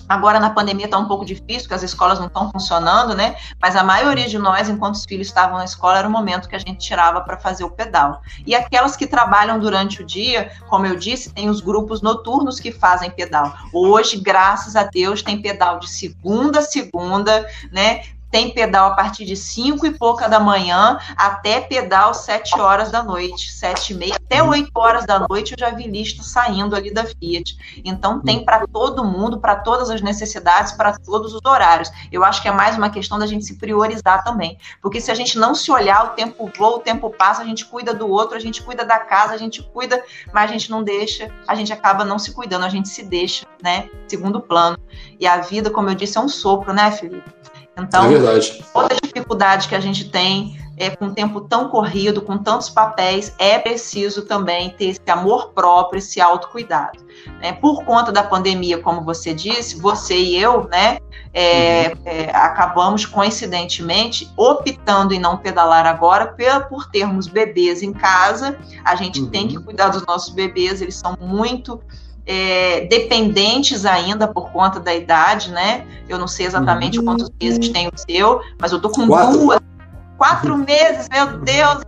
Agora na pandemia está um pouco difícil, porque as escolas não estão funcionando, né? Mas a maioria de nós, enquanto os filhos estavam na escola, era o momento que a gente tirava para fazer o pedal. E aquelas que trabalham durante o dia, como eu disse, tem os grupos noturnos que fazem pedal. Hoje, graças a Deus, tem pedal de segunda a segunda, né? Tem pedal a partir de 5 e pouca da manhã até pedal 7 horas da noite, 7 e meia, até 8 horas da noite eu já vi lista saindo ali da Fiat. Então tem para todo mundo, para todas as necessidades, para todos os horários. Eu acho que é mais uma questão da gente se priorizar também, porque se a gente não se olhar, o tempo voa, o tempo passa, a gente cuida do outro, a gente cuida da casa, a gente cuida, mas a gente não deixa, a gente acaba não se cuidando, a gente se deixa, né? Segundo plano. E a vida, como eu disse, é um sopro, né, Felipe? Então, é toda a dificuldade que a gente tem é, com tempo tão corrido, com tantos papéis, é preciso também ter esse amor próprio, esse autocuidado. Né? Por conta da pandemia, como você disse, você e eu, né, é, uhum. é, acabamos coincidentemente optando em não pedalar agora pela, por termos bebês em casa. A gente uhum. tem que cuidar dos nossos bebês, eles são muito é, dependentes ainda por conta da idade, né? Eu não sei exatamente uhum. quantos meses tem o seu, mas eu tô com Quatro. duas Quatro meses, meu Deus,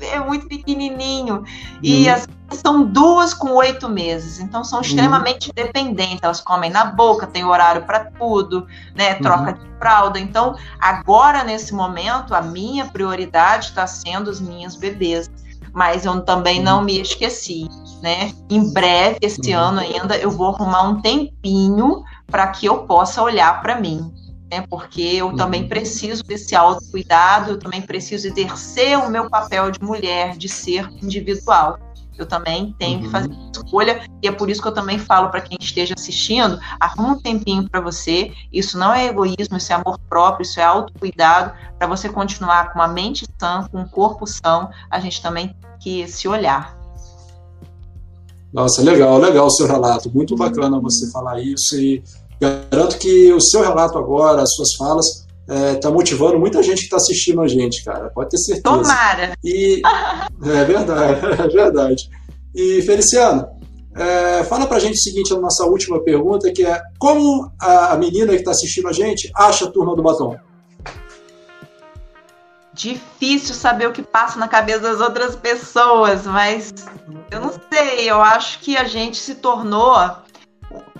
é muito pequenininho. E uhum. as, são duas com oito meses, então são extremamente uhum. dependentes. Elas comem na boca, tem horário para tudo, né? Troca uhum. de fralda. Então, agora nesse momento, a minha prioridade está sendo os minhas bebês. Mas eu também não me esqueci, né? Em breve, esse uhum. ano ainda, eu vou arrumar um tempinho para que eu possa olhar para mim né? Porque eu também uhum. preciso desse autocuidado, eu também preciso exercer o meu papel de mulher, de ser individual. Eu também tenho uhum. que fazer escolha e é por isso que eu também falo para quem esteja assistindo, arruma um tempinho para você. Isso não é egoísmo, isso é amor próprio, isso é autocuidado para você continuar com a mente sã, com o corpo são. A gente também tem que se olhar. Nossa, legal, legal o seu relato. Muito bacana você falar isso e Garanto que o seu relato agora, as suas falas, está é, motivando muita gente que está assistindo a gente, cara. Pode ter certeza. Tomara! E, é verdade, é verdade. E, Feliciano, é, fala pra gente o seguinte, a nossa última pergunta, que é como a menina que está assistindo a gente acha a Turma do Batom? Difícil saber o que passa na cabeça das outras pessoas, mas eu não sei, eu acho que a gente se tornou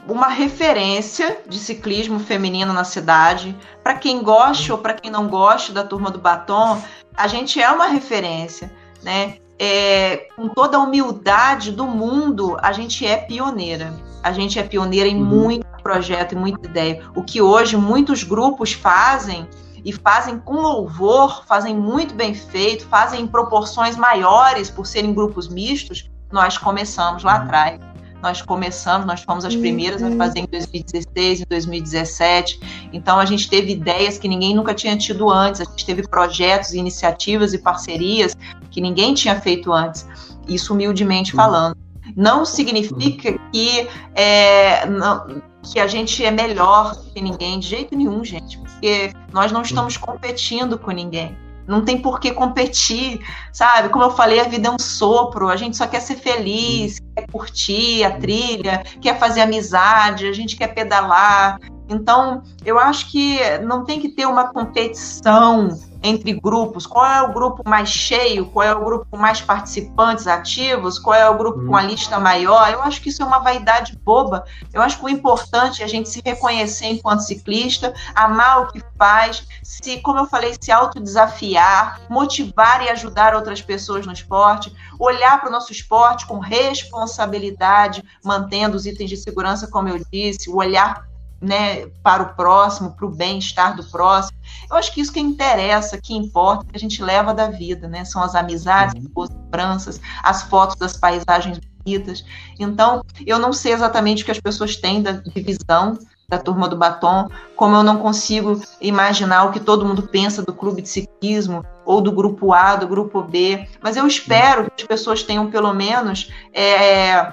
uma referência de ciclismo feminino na cidade. Para quem goste ou para quem não goste da turma do batom, a gente é uma referência, né? É, com toda a humildade do mundo, a gente é pioneira. A gente é pioneira em uhum. muito projeto e muita ideia. O que hoje muitos grupos fazem e fazem com louvor, fazem muito bem feito, fazem em proporções maiores por serem grupos mistos, nós começamos lá uhum. atrás nós começamos, nós fomos as primeiras a fazer em 2016 e 2017. Então a gente teve ideias que ninguém nunca tinha tido antes, a gente teve projetos, iniciativas e parcerias que ninguém tinha feito antes. Isso humildemente falando. Não significa que, é, não, que a gente é melhor que ninguém, de jeito nenhum, gente, porque nós não estamos competindo com ninguém não tem por que competir, sabe? Como eu falei, a vida é um sopro, a gente só quer ser feliz, quer curtir a trilha, quer fazer amizade, a gente quer pedalar. Então, eu acho que não tem que ter uma competição entre grupos, qual é o grupo mais cheio, qual é o grupo com mais participantes ativos, qual é o grupo com a uhum. lista maior. Eu acho que isso é uma vaidade boba. Eu acho que o importante é a gente se reconhecer enquanto ciclista, amar o que faz, se, como eu falei, se autodesafiar, motivar e ajudar outras pessoas no esporte, olhar para o nosso esporte com responsabilidade, mantendo os itens de segurança, como eu disse, o olhar né, para o próximo, para o bem-estar do próximo. Eu acho que isso que interessa, que importa, que a gente leva da vida, né? São as amizades, uhum. as lembranças, as fotos das paisagens bonitas. Então, eu não sei exatamente o que as pessoas têm da visão da turma do batom, como eu não consigo imaginar o que todo mundo pensa do clube de ciclismo ou do grupo A, do grupo B, mas eu espero que as pessoas tenham pelo menos é,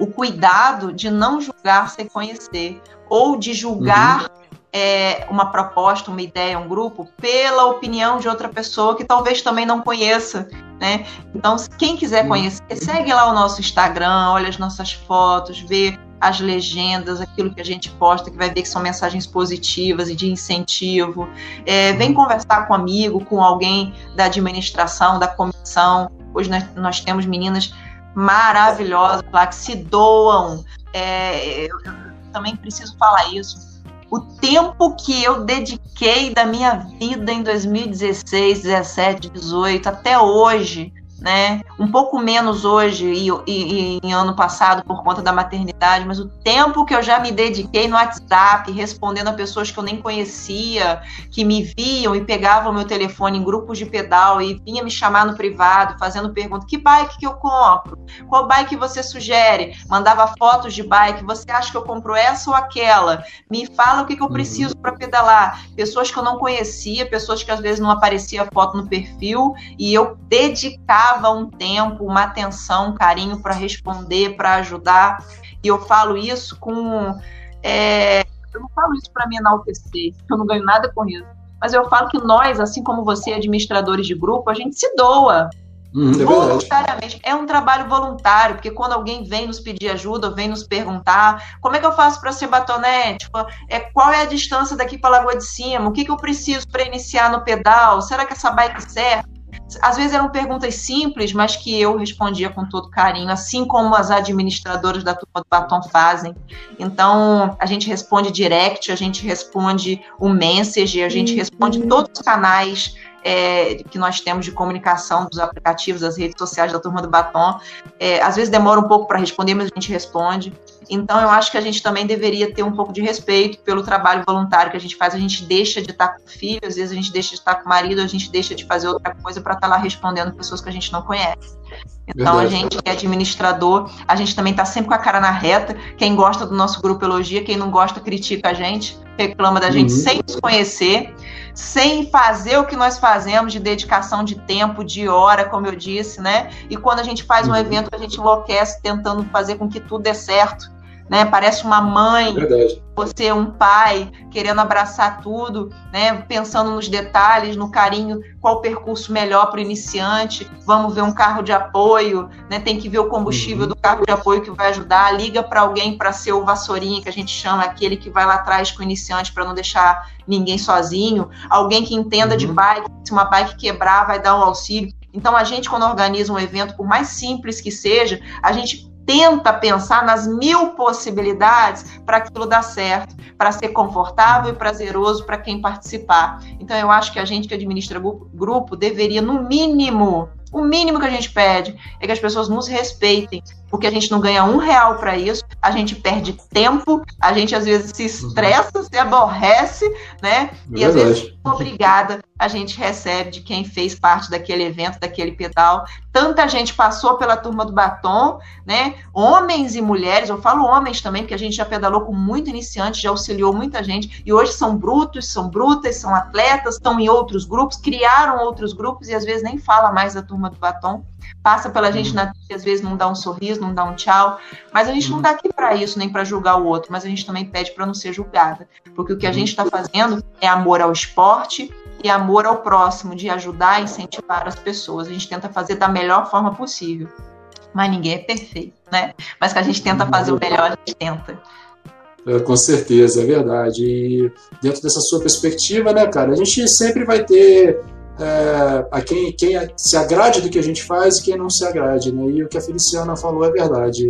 o cuidado de não julgar sem conhecer, ou de julgar uhum. É, uma proposta, uma ideia, um grupo, pela opinião de outra pessoa que talvez também não conheça. Né? Então, quem quiser conhecer, segue lá o nosso Instagram, olha as nossas fotos, vê as legendas, aquilo que a gente posta, que vai ver que são mensagens positivas e de incentivo. É, vem uhum. conversar com um amigo, com alguém da administração, da comissão. Hoje nós, nós temos meninas maravilhosas lá que se doam. É, eu, também preciso falar isso. O tempo que eu dediquei da minha vida em 2016, 17, 18, até hoje, né? Um pouco menos hoje e, e, e, em ano passado por conta da maternidade, mas o tempo que eu já me dediquei no WhatsApp, respondendo a pessoas que eu nem conhecia, que me viam e pegavam meu telefone em grupos de pedal e vinha me chamar no privado, fazendo pergunta: que bike que eu compro? Qual bike você sugere? Mandava fotos de bike. Você acha que eu compro essa ou aquela? Me fala o que, que eu uhum. preciso para pedalar. Pessoas que eu não conhecia, pessoas que às vezes não aparecia foto no perfil e eu dedicava dava um tempo, uma atenção, um carinho para responder, para ajudar. E eu falo isso com. É, eu não falo isso para me enaltecer, eu não ganho nada com isso. Mas eu falo que nós, assim como você, administradores de grupo, a gente se doa. Hum, é voluntariamente. É um trabalho voluntário, porque quando alguém vem nos pedir ajuda, vem nos perguntar como é que eu faço para ser batonete, tipo, é, qual é a distância daqui para a Lagoa de Cima, o que, que eu preciso para iniciar no pedal, será que essa bike serve? Às vezes eram perguntas simples, mas que eu respondia com todo carinho, assim como as administradoras da turma do batom fazem. Então, a gente responde direct, a gente responde o message, a gente responde uhum. todos os canais é, que nós temos de comunicação dos aplicativos, das redes sociais da turma do batom. É, às vezes demora um pouco para responder, mas a gente responde. Então, eu acho que a gente também deveria ter um pouco de respeito pelo trabalho voluntário que a gente faz. A gente deixa de estar com o filho, às vezes a gente deixa de estar com o marido, a gente deixa de fazer outra coisa para estar lá respondendo pessoas que a gente não conhece. Então, Verdade. a gente que é administrador, a gente também está sempre com a cara na reta. Quem gosta do nosso grupo elogia, quem não gosta critica a gente, reclama da gente uhum. sem nos conhecer sem fazer o que nós fazemos de dedicação de tempo, de hora, como eu disse, né? E quando a gente faz um uhum. evento, a gente enlouquece tentando fazer com que tudo dê certo né? Parece uma mãe, Verdade. você é um pai querendo abraçar tudo, né? Pensando nos detalhes, no carinho, qual o percurso melhor para o iniciante. Vamos ver um carro de apoio, né? Tem que ver o combustível uhum. do carro de apoio que vai ajudar. Liga para alguém para ser o vassourinha que a gente chama, aquele que vai lá atrás com o iniciante para não deixar ninguém sozinho. Alguém que entenda uhum. de bike, se uma bike quebrar, vai dar um auxílio. Então, a gente, quando organiza um evento, por mais simples que seja, a gente tenta pensar nas mil possibilidades para aquilo dar certo, para ser confortável e prazeroso para quem participar. Então, eu acho que a gente que administra grupo deveria, no mínimo, o mínimo que a gente pede é que as pessoas nos respeitem, porque a gente não ganha um real para isso, a gente perde tempo, a gente às vezes se estressa, se aborrece, né? É e às vezes, obrigada, a gente recebe de quem fez parte daquele evento, daquele pedal. Tanta gente passou pela turma do batom, né? Homens e mulheres, eu falo homens também, porque a gente já pedalou com muito iniciante, já auxiliou muita gente, e hoje são brutos, são brutas, são atletas, estão em outros grupos, criaram outros grupos e às vezes nem fala mais da turma do batom passa pela gente uhum. na às vezes não dá um sorriso, não dá um tchau, mas a gente não está aqui para isso, nem para julgar o outro, mas a gente também pede para não ser julgada, porque o que a gente está fazendo é amor ao esporte e amor ao próximo, de ajudar e incentivar as pessoas. A gente tenta fazer da melhor forma possível, mas ninguém é perfeito, né? Mas que a gente tenta fazer o melhor, a gente tenta. É, com certeza, é verdade. E dentro dessa sua perspectiva, né, cara, a gente sempre vai ter é, a quem, quem se agrade do que a gente faz e quem não se agrade. Né? E o que a Feliciana falou é verdade.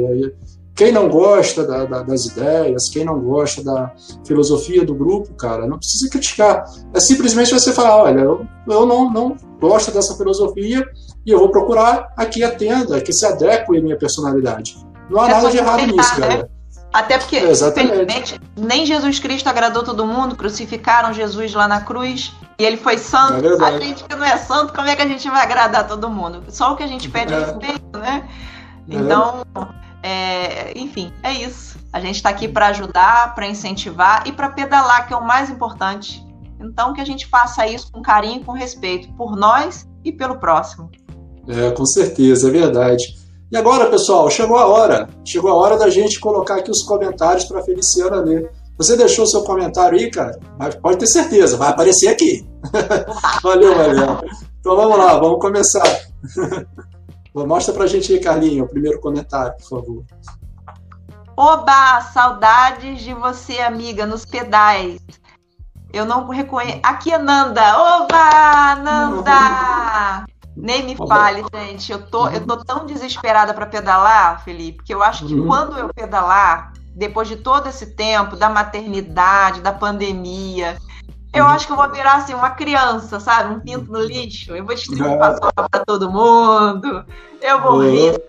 Quem não gosta da, da, das ideias, quem não gosta da filosofia do grupo, cara, não precisa criticar. É simplesmente você falar: olha, eu, eu não, não gosto dessa filosofia e eu vou procurar a que atenda, que se adeque à minha personalidade. Não há é nada de errado nisso, né? cara. Até porque, infelizmente, nem Jesus Cristo agradou todo mundo, crucificaram Jesus lá na cruz e ele foi santo. É a gente que não é santo, como é que a gente vai agradar todo mundo? Só o que a gente pede é, é respeito, né? É. Então, é, enfim, é isso. A gente está aqui para ajudar, para incentivar e para pedalar, que é o mais importante. Então, que a gente faça isso com carinho e com respeito por nós e pelo próximo. É, com certeza, é verdade. E agora, pessoal, chegou a hora. Chegou a hora da gente colocar aqui os comentários para a Feliciana ler. Você deixou seu comentário aí, cara? Mas pode ter certeza, vai aparecer aqui. valeu, valeu. Então vamos lá, vamos começar. Mostra pra gente aí, Carlinho, o primeiro comentário, por favor. Oba, saudades de você, amiga, nos pedais. Eu não reconheço. Aqui é Nanda. Oba, Nanda! Nem me fale, gente. Eu tô, eu tô tão desesperada para pedalar, Felipe, que eu acho que uhum. quando eu pedalar, depois de todo esse tempo da maternidade, da pandemia, Eu acho que eu vou virar assim uma criança, sabe? Um pinto no lixo. Eu vou distribuir paçoca para todo mundo. Eu vou uhum. rir.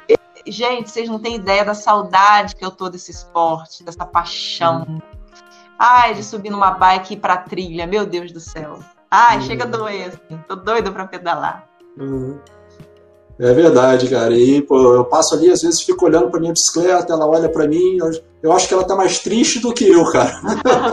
Gente, vocês não têm ideia da saudade que eu tô desse esporte, dessa paixão. Uhum. Ai, de subir numa bike e ir pra trilha, meu Deus do céu. Ai, uhum. chega a doer, assim. Tô doido pra pedalar. Uhum. É verdade, cara. E pô, eu passo ali, às vezes fico olhando para minha bicicleta, ela olha para mim, eu, eu, acho que ela tá mais triste do que eu, cara.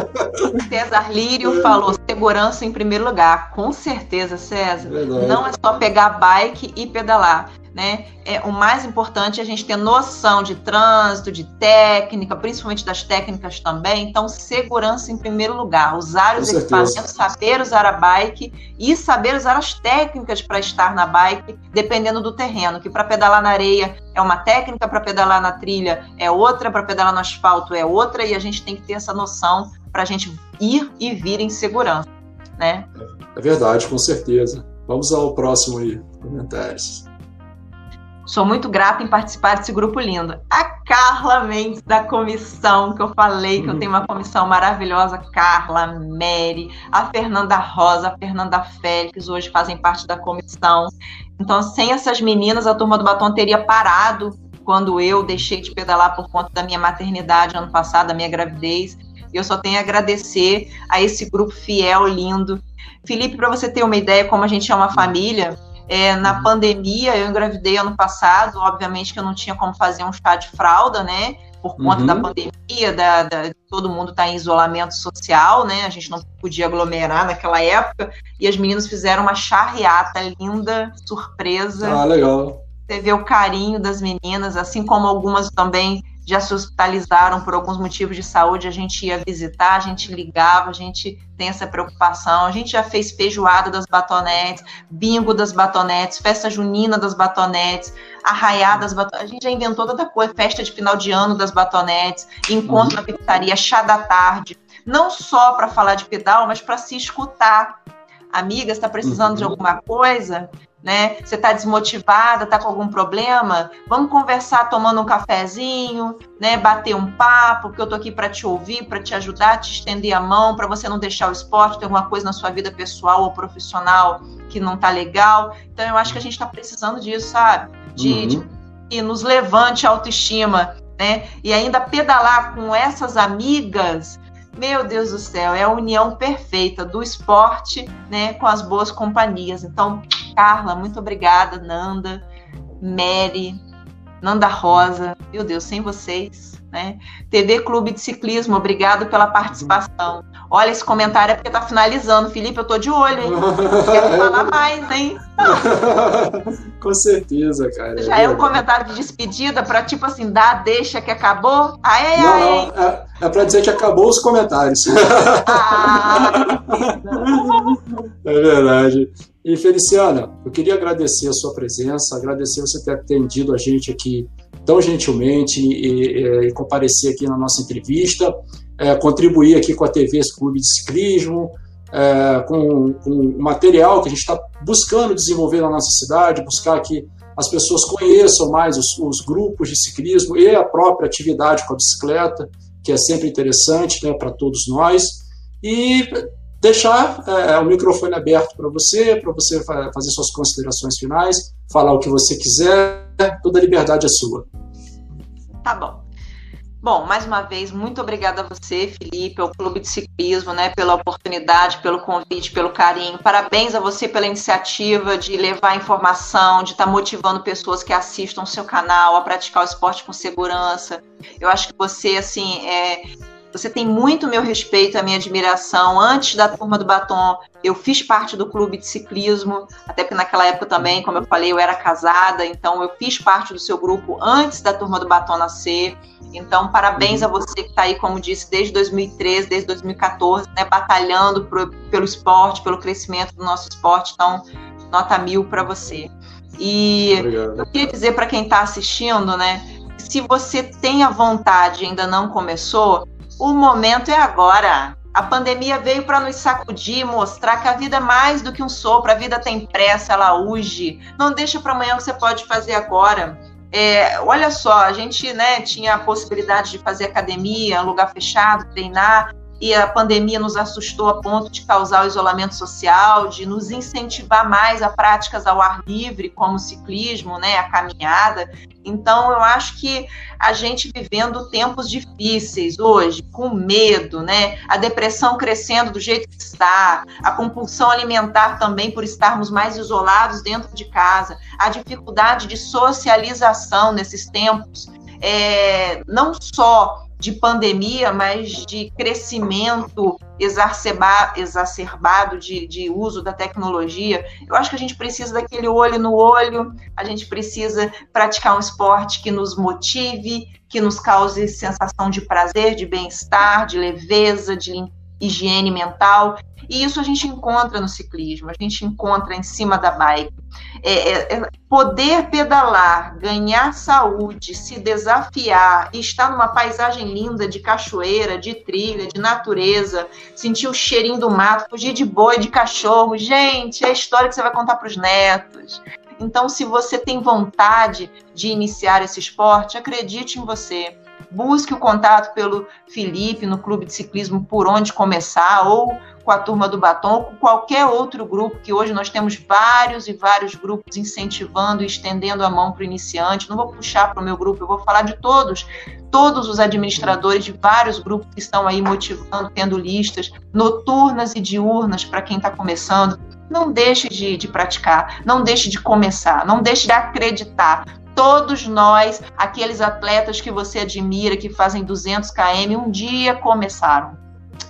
César Lírio é. falou segurança em primeiro lugar. Com certeza, César. Verdade. Não é só pegar bike e pedalar né? É, o mais importante é a gente ter noção de trânsito, de técnica, principalmente das técnicas também. Então, segurança em primeiro lugar. Usar os equipamentos, saber usar a bike e saber usar as técnicas para estar na bike, dependendo do terreno. Que para pedalar na areia é uma técnica, para pedalar na trilha é outra, para pedalar no asfalto é outra, e a gente tem que ter essa noção para a gente ir e vir em segurança. Né? É verdade, com certeza. Vamos ao próximo aí, comentários. Sou muito grata em participar desse grupo lindo. A Carla Mendes, da comissão, que eu falei que eu tenho uma comissão maravilhosa. Carla, Mary, a Fernanda Rosa, a Fernanda Félix, hoje fazem parte da comissão. Então, sem essas meninas, a turma do batom teria parado quando eu deixei de pedalar por conta da minha maternidade ano passado, da minha gravidez. Eu só tenho a agradecer a esse grupo fiel, lindo. Felipe, para você ter uma ideia como a gente é uma família, é, na uhum. pandemia, eu engravidei ano passado, obviamente que eu não tinha como fazer um chá de fralda, né? Por conta uhum. da pandemia, da, da, todo mundo está em isolamento social, né? A gente não podia aglomerar naquela época. E as meninas fizeram uma charreata linda, surpresa. Ah, legal. Você vê o carinho das meninas, assim como algumas também já se hospitalizaram por alguns motivos de saúde, a gente ia visitar, a gente ligava, a gente tem essa preocupação. A gente já fez feijoada das batonetes, bingo das batonetes, festa junina das batonetes, arraiá das batonetes. A gente já inventou toda coisa, festa de final de ano das batonetes, encontro uhum. na pizzaria, chá da tarde. Não só para falar de pedal, mas para se escutar. Amiga, está precisando uhum. de alguma coisa? Né? Você está desmotivada, está com algum problema? Vamos conversar tomando um cafezinho, né? Bater um papo, que eu tô aqui para te ouvir, para te ajudar, te estender a mão, para você não deixar o esporte, ter alguma coisa na sua vida pessoal ou profissional que não tá legal. Então eu acho que a gente está precisando disso, sabe? De, uhum. de que nos levante a autoestima, né? E ainda pedalar com essas amigas meu Deus do céu, é a união perfeita do esporte, né, com as boas companhias. Então, Carla, muito obrigada, Nanda, Mary, Nanda Rosa, meu Deus, sem vocês, né? TV Clube de Ciclismo, obrigado pela participação. Olha, esse comentário é porque tá finalizando. Felipe, eu tô de olho, hein? Quero falar mais, hein? Com certeza, cara. Já é, é um comentário de despedida para tipo assim, dar deixa que acabou? Ai, não, ai. não, é, é para dizer que acabou os comentários. Ah, é verdade. E Feliciana, eu queria agradecer a sua presença, agradecer você ter atendido a gente aqui tão gentilmente e, e, comparecer aqui na nossa entrevista, é, contribuir aqui com a TV Clube de Ciclismo, é, com, com o material que a gente está buscando desenvolver na nossa cidade, buscar que as pessoas conheçam mais os, os, grupos de ciclismo e a própria atividade com a bicicleta, que é sempre interessante né, para todos nós. E deixar é, o microfone aberto para você, para você fazer suas considerações finais, falar o que você quiser, toda a liberdade é sua. Tá bom. Bom, mais uma vez, muito obrigada a você, Felipe, ao Clube de Ciclismo, né, pela oportunidade, pelo convite, pelo carinho. Parabéns a você pela iniciativa de levar informação, de estar tá motivando pessoas que assistam o seu canal a praticar o esporte com segurança. Eu acho que você, assim, é, você tem muito meu respeito, a minha admiração. Antes da turma do batom, eu fiz parte do clube de ciclismo, até porque naquela época também, como eu falei, eu era casada, então eu fiz parte do seu grupo antes da turma do batom nascer. Então, parabéns a você que está aí, como disse, desde 2013, desde 2014, né, batalhando pro, pelo esporte, pelo crescimento do nosso esporte. Então, nota mil para você. E Obrigado. eu queria dizer para quem está assistindo, né, se você tem a vontade e ainda não começou, o momento é agora. A pandemia veio para nos sacudir, mostrar que a vida é mais do que um sopro, a vida tem pressa, ela urge. Não deixa para amanhã o que você pode fazer agora. É, olha só, a gente né, tinha a possibilidade de fazer academia, lugar fechado, treinar, e a pandemia nos assustou a ponto de causar o isolamento social, de nos incentivar mais a práticas ao ar livre, como o ciclismo, né, a caminhada. Então, eu acho que a gente vivendo tempos difíceis hoje, com medo, né, a depressão crescendo do jeito que está, a compulsão alimentar também por estarmos mais isolados dentro de casa, a dificuldade de socialização nesses tempos, é, não só de pandemia, mas de crescimento exacerbado de, de uso da tecnologia, eu acho que a gente precisa daquele olho no olho, a gente precisa praticar um esporte que nos motive, que nos cause sensação de prazer, de bem-estar, de leveza, de higiene mental. E isso a gente encontra no ciclismo, a gente encontra em cima da bike. É, é, é, poder pedalar, ganhar saúde, se desafiar estar numa paisagem linda de cachoeira, de trilha, de natureza, sentir o cheirinho do mato, fugir de boi, de cachorro. Gente, é a história que você vai contar para os netos. Então, se você tem vontade de iniciar esse esporte, acredite em você busque o contato pelo Felipe no clube de ciclismo por onde começar, ou com a turma do batom, ou com qualquer outro grupo, que hoje nós temos vários e vários grupos incentivando e estendendo a mão para o iniciante. Não vou puxar para o meu grupo, eu vou falar de todos, todos os administradores de vários grupos que estão aí motivando, tendo listas noturnas e diurnas para quem está começando. Não deixe de, de praticar, não deixe de começar, não deixe de acreditar todos nós, aqueles atletas que você admira, que fazem 200 km, um dia começaram.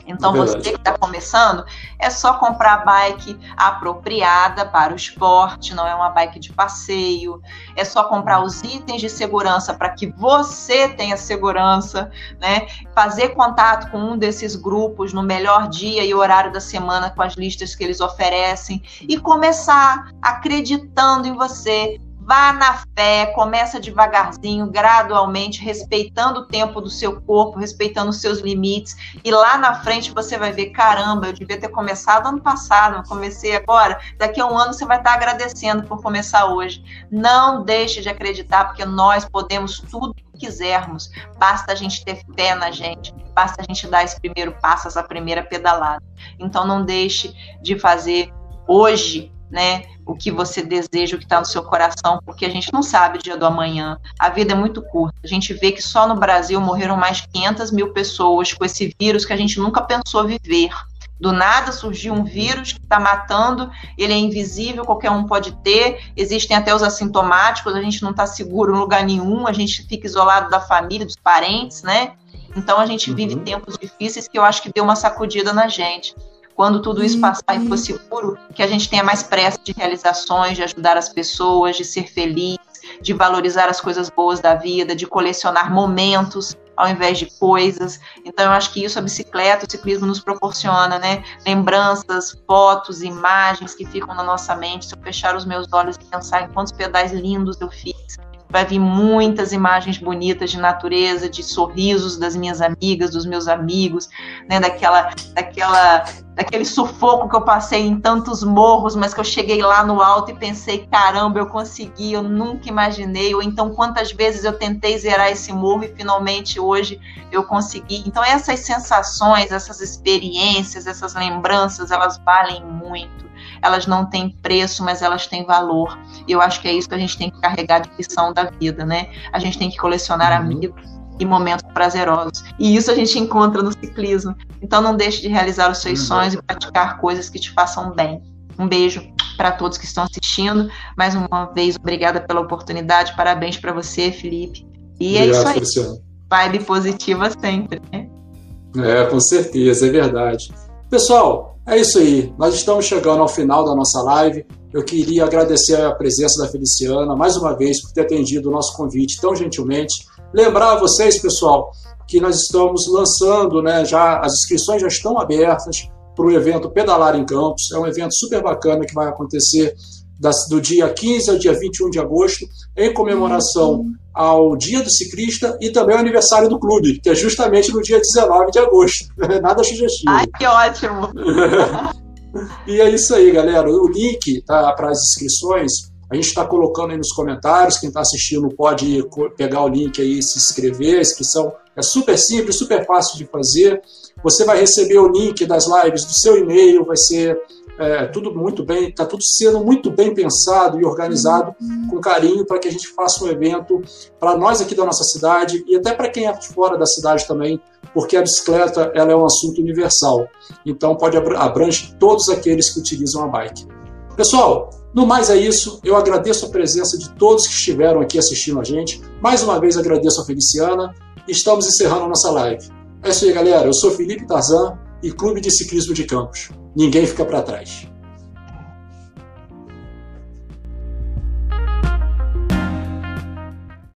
Então, é você que está começando, é só comprar a bike apropriada para o esporte, não é uma bike de passeio. É só comprar os itens de segurança para que você tenha segurança, né? Fazer contato com um desses grupos no melhor dia e horário da semana com as listas que eles oferecem e começar acreditando em você, Vá na fé, começa devagarzinho, gradualmente, respeitando o tempo do seu corpo, respeitando os seus limites. E lá na frente você vai ver: caramba, eu devia ter começado ano passado, comecei agora. Daqui a um ano você vai estar agradecendo por começar hoje. Não deixe de acreditar, porque nós podemos tudo que quisermos. Basta a gente ter fé na gente, basta a gente dar esse primeiro passo, essa primeira pedalada. Então não deixe de fazer hoje né? O que você deseja, o que está no seu coração, porque a gente não sabe o dia do amanhã. A vida é muito curta. A gente vê que só no Brasil morreram mais de 500 mil pessoas com esse vírus que a gente nunca pensou viver. Do nada surgiu um vírus que está matando, ele é invisível, qualquer um pode ter, existem até os assintomáticos, a gente não está seguro em lugar nenhum, a gente fica isolado da família, dos parentes, né? Então a gente vive uhum. tempos difíceis que eu acho que deu uma sacudida na gente quando tudo isso passar e for seguro, que a gente tenha mais pressa de realizações, de ajudar as pessoas, de ser feliz, de valorizar as coisas boas da vida, de colecionar momentos ao invés de coisas. Então, eu acho que isso a bicicleta, o ciclismo nos proporciona, né? Lembranças, fotos, imagens que ficam na nossa mente. Se eu fechar os meus olhos e pensar em quantos pedais lindos eu fiz, vai vir muitas imagens bonitas de natureza, de sorrisos das minhas amigas, dos meus amigos, né, daquela, daquela, daquele sufoco que eu passei em tantos morros, mas que eu cheguei lá no alto e pensei, caramba, eu consegui, eu nunca imaginei, ou então quantas vezes eu tentei zerar esse morro e finalmente hoje eu consegui. Então essas sensações, essas experiências, essas lembranças, elas valem muito elas não têm preço, mas elas têm valor. E eu acho que é isso que a gente tem que carregar de lição da vida, né? A gente tem que colecionar uhum. amigos e momentos prazerosos. E isso a gente encontra no ciclismo. Então não deixe de realizar os seus uhum. sonhos e praticar coisas que te façam bem. Um beijo para todos que estão assistindo. Mais uma vez, obrigada pela oportunidade. Parabéns para você, Felipe. E Obrigado, é isso aí. Luciano. Vibe positiva sempre, né? É, com certeza, é verdade. Pessoal, é isso aí. Nós estamos chegando ao final da nossa live. Eu queria agradecer a presença da Feliciana mais uma vez por ter atendido o nosso convite tão gentilmente. Lembrar a vocês, pessoal, que nós estamos lançando, né, já as inscrições já estão abertas para o evento Pedalar em Campos. É um evento super bacana que vai acontecer do dia 15 ao dia 21 de agosto, em comemoração ao Dia do Ciclista e também ao aniversário do clube, que é justamente no dia 19 de agosto. Nada sugestivo. Ai, que ótimo! e é isso aí, galera. O link tá, para as inscrições a gente está colocando aí nos comentários. Quem está assistindo pode pegar o link aí e se inscrever. A inscrição É super simples, super fácil de fazer. Você vai receber o link das lives do seu e-mail, vai ser é, tudo muito bem, está tudo sendo muito bem pensado e organizado com carinho para que a gente faça um evento para nós aqui da nossa cidade e até para quem é fora da cidade também, porque a bicicleta ela é um assunto universal. Então pode abrange todos aqueles que utilizam a bike. Pessoal, no mais é isso. Eu agradeço a presença de todos que estiveram aqui assistindo a gente. Mais uma vez agradeço a Feliciana. Estamos encerrando a nossa live. É isso aí, galera. Eu sou Felipe Tarzan e Clube de Ciclismo de Campos. Ninguém fica para trás.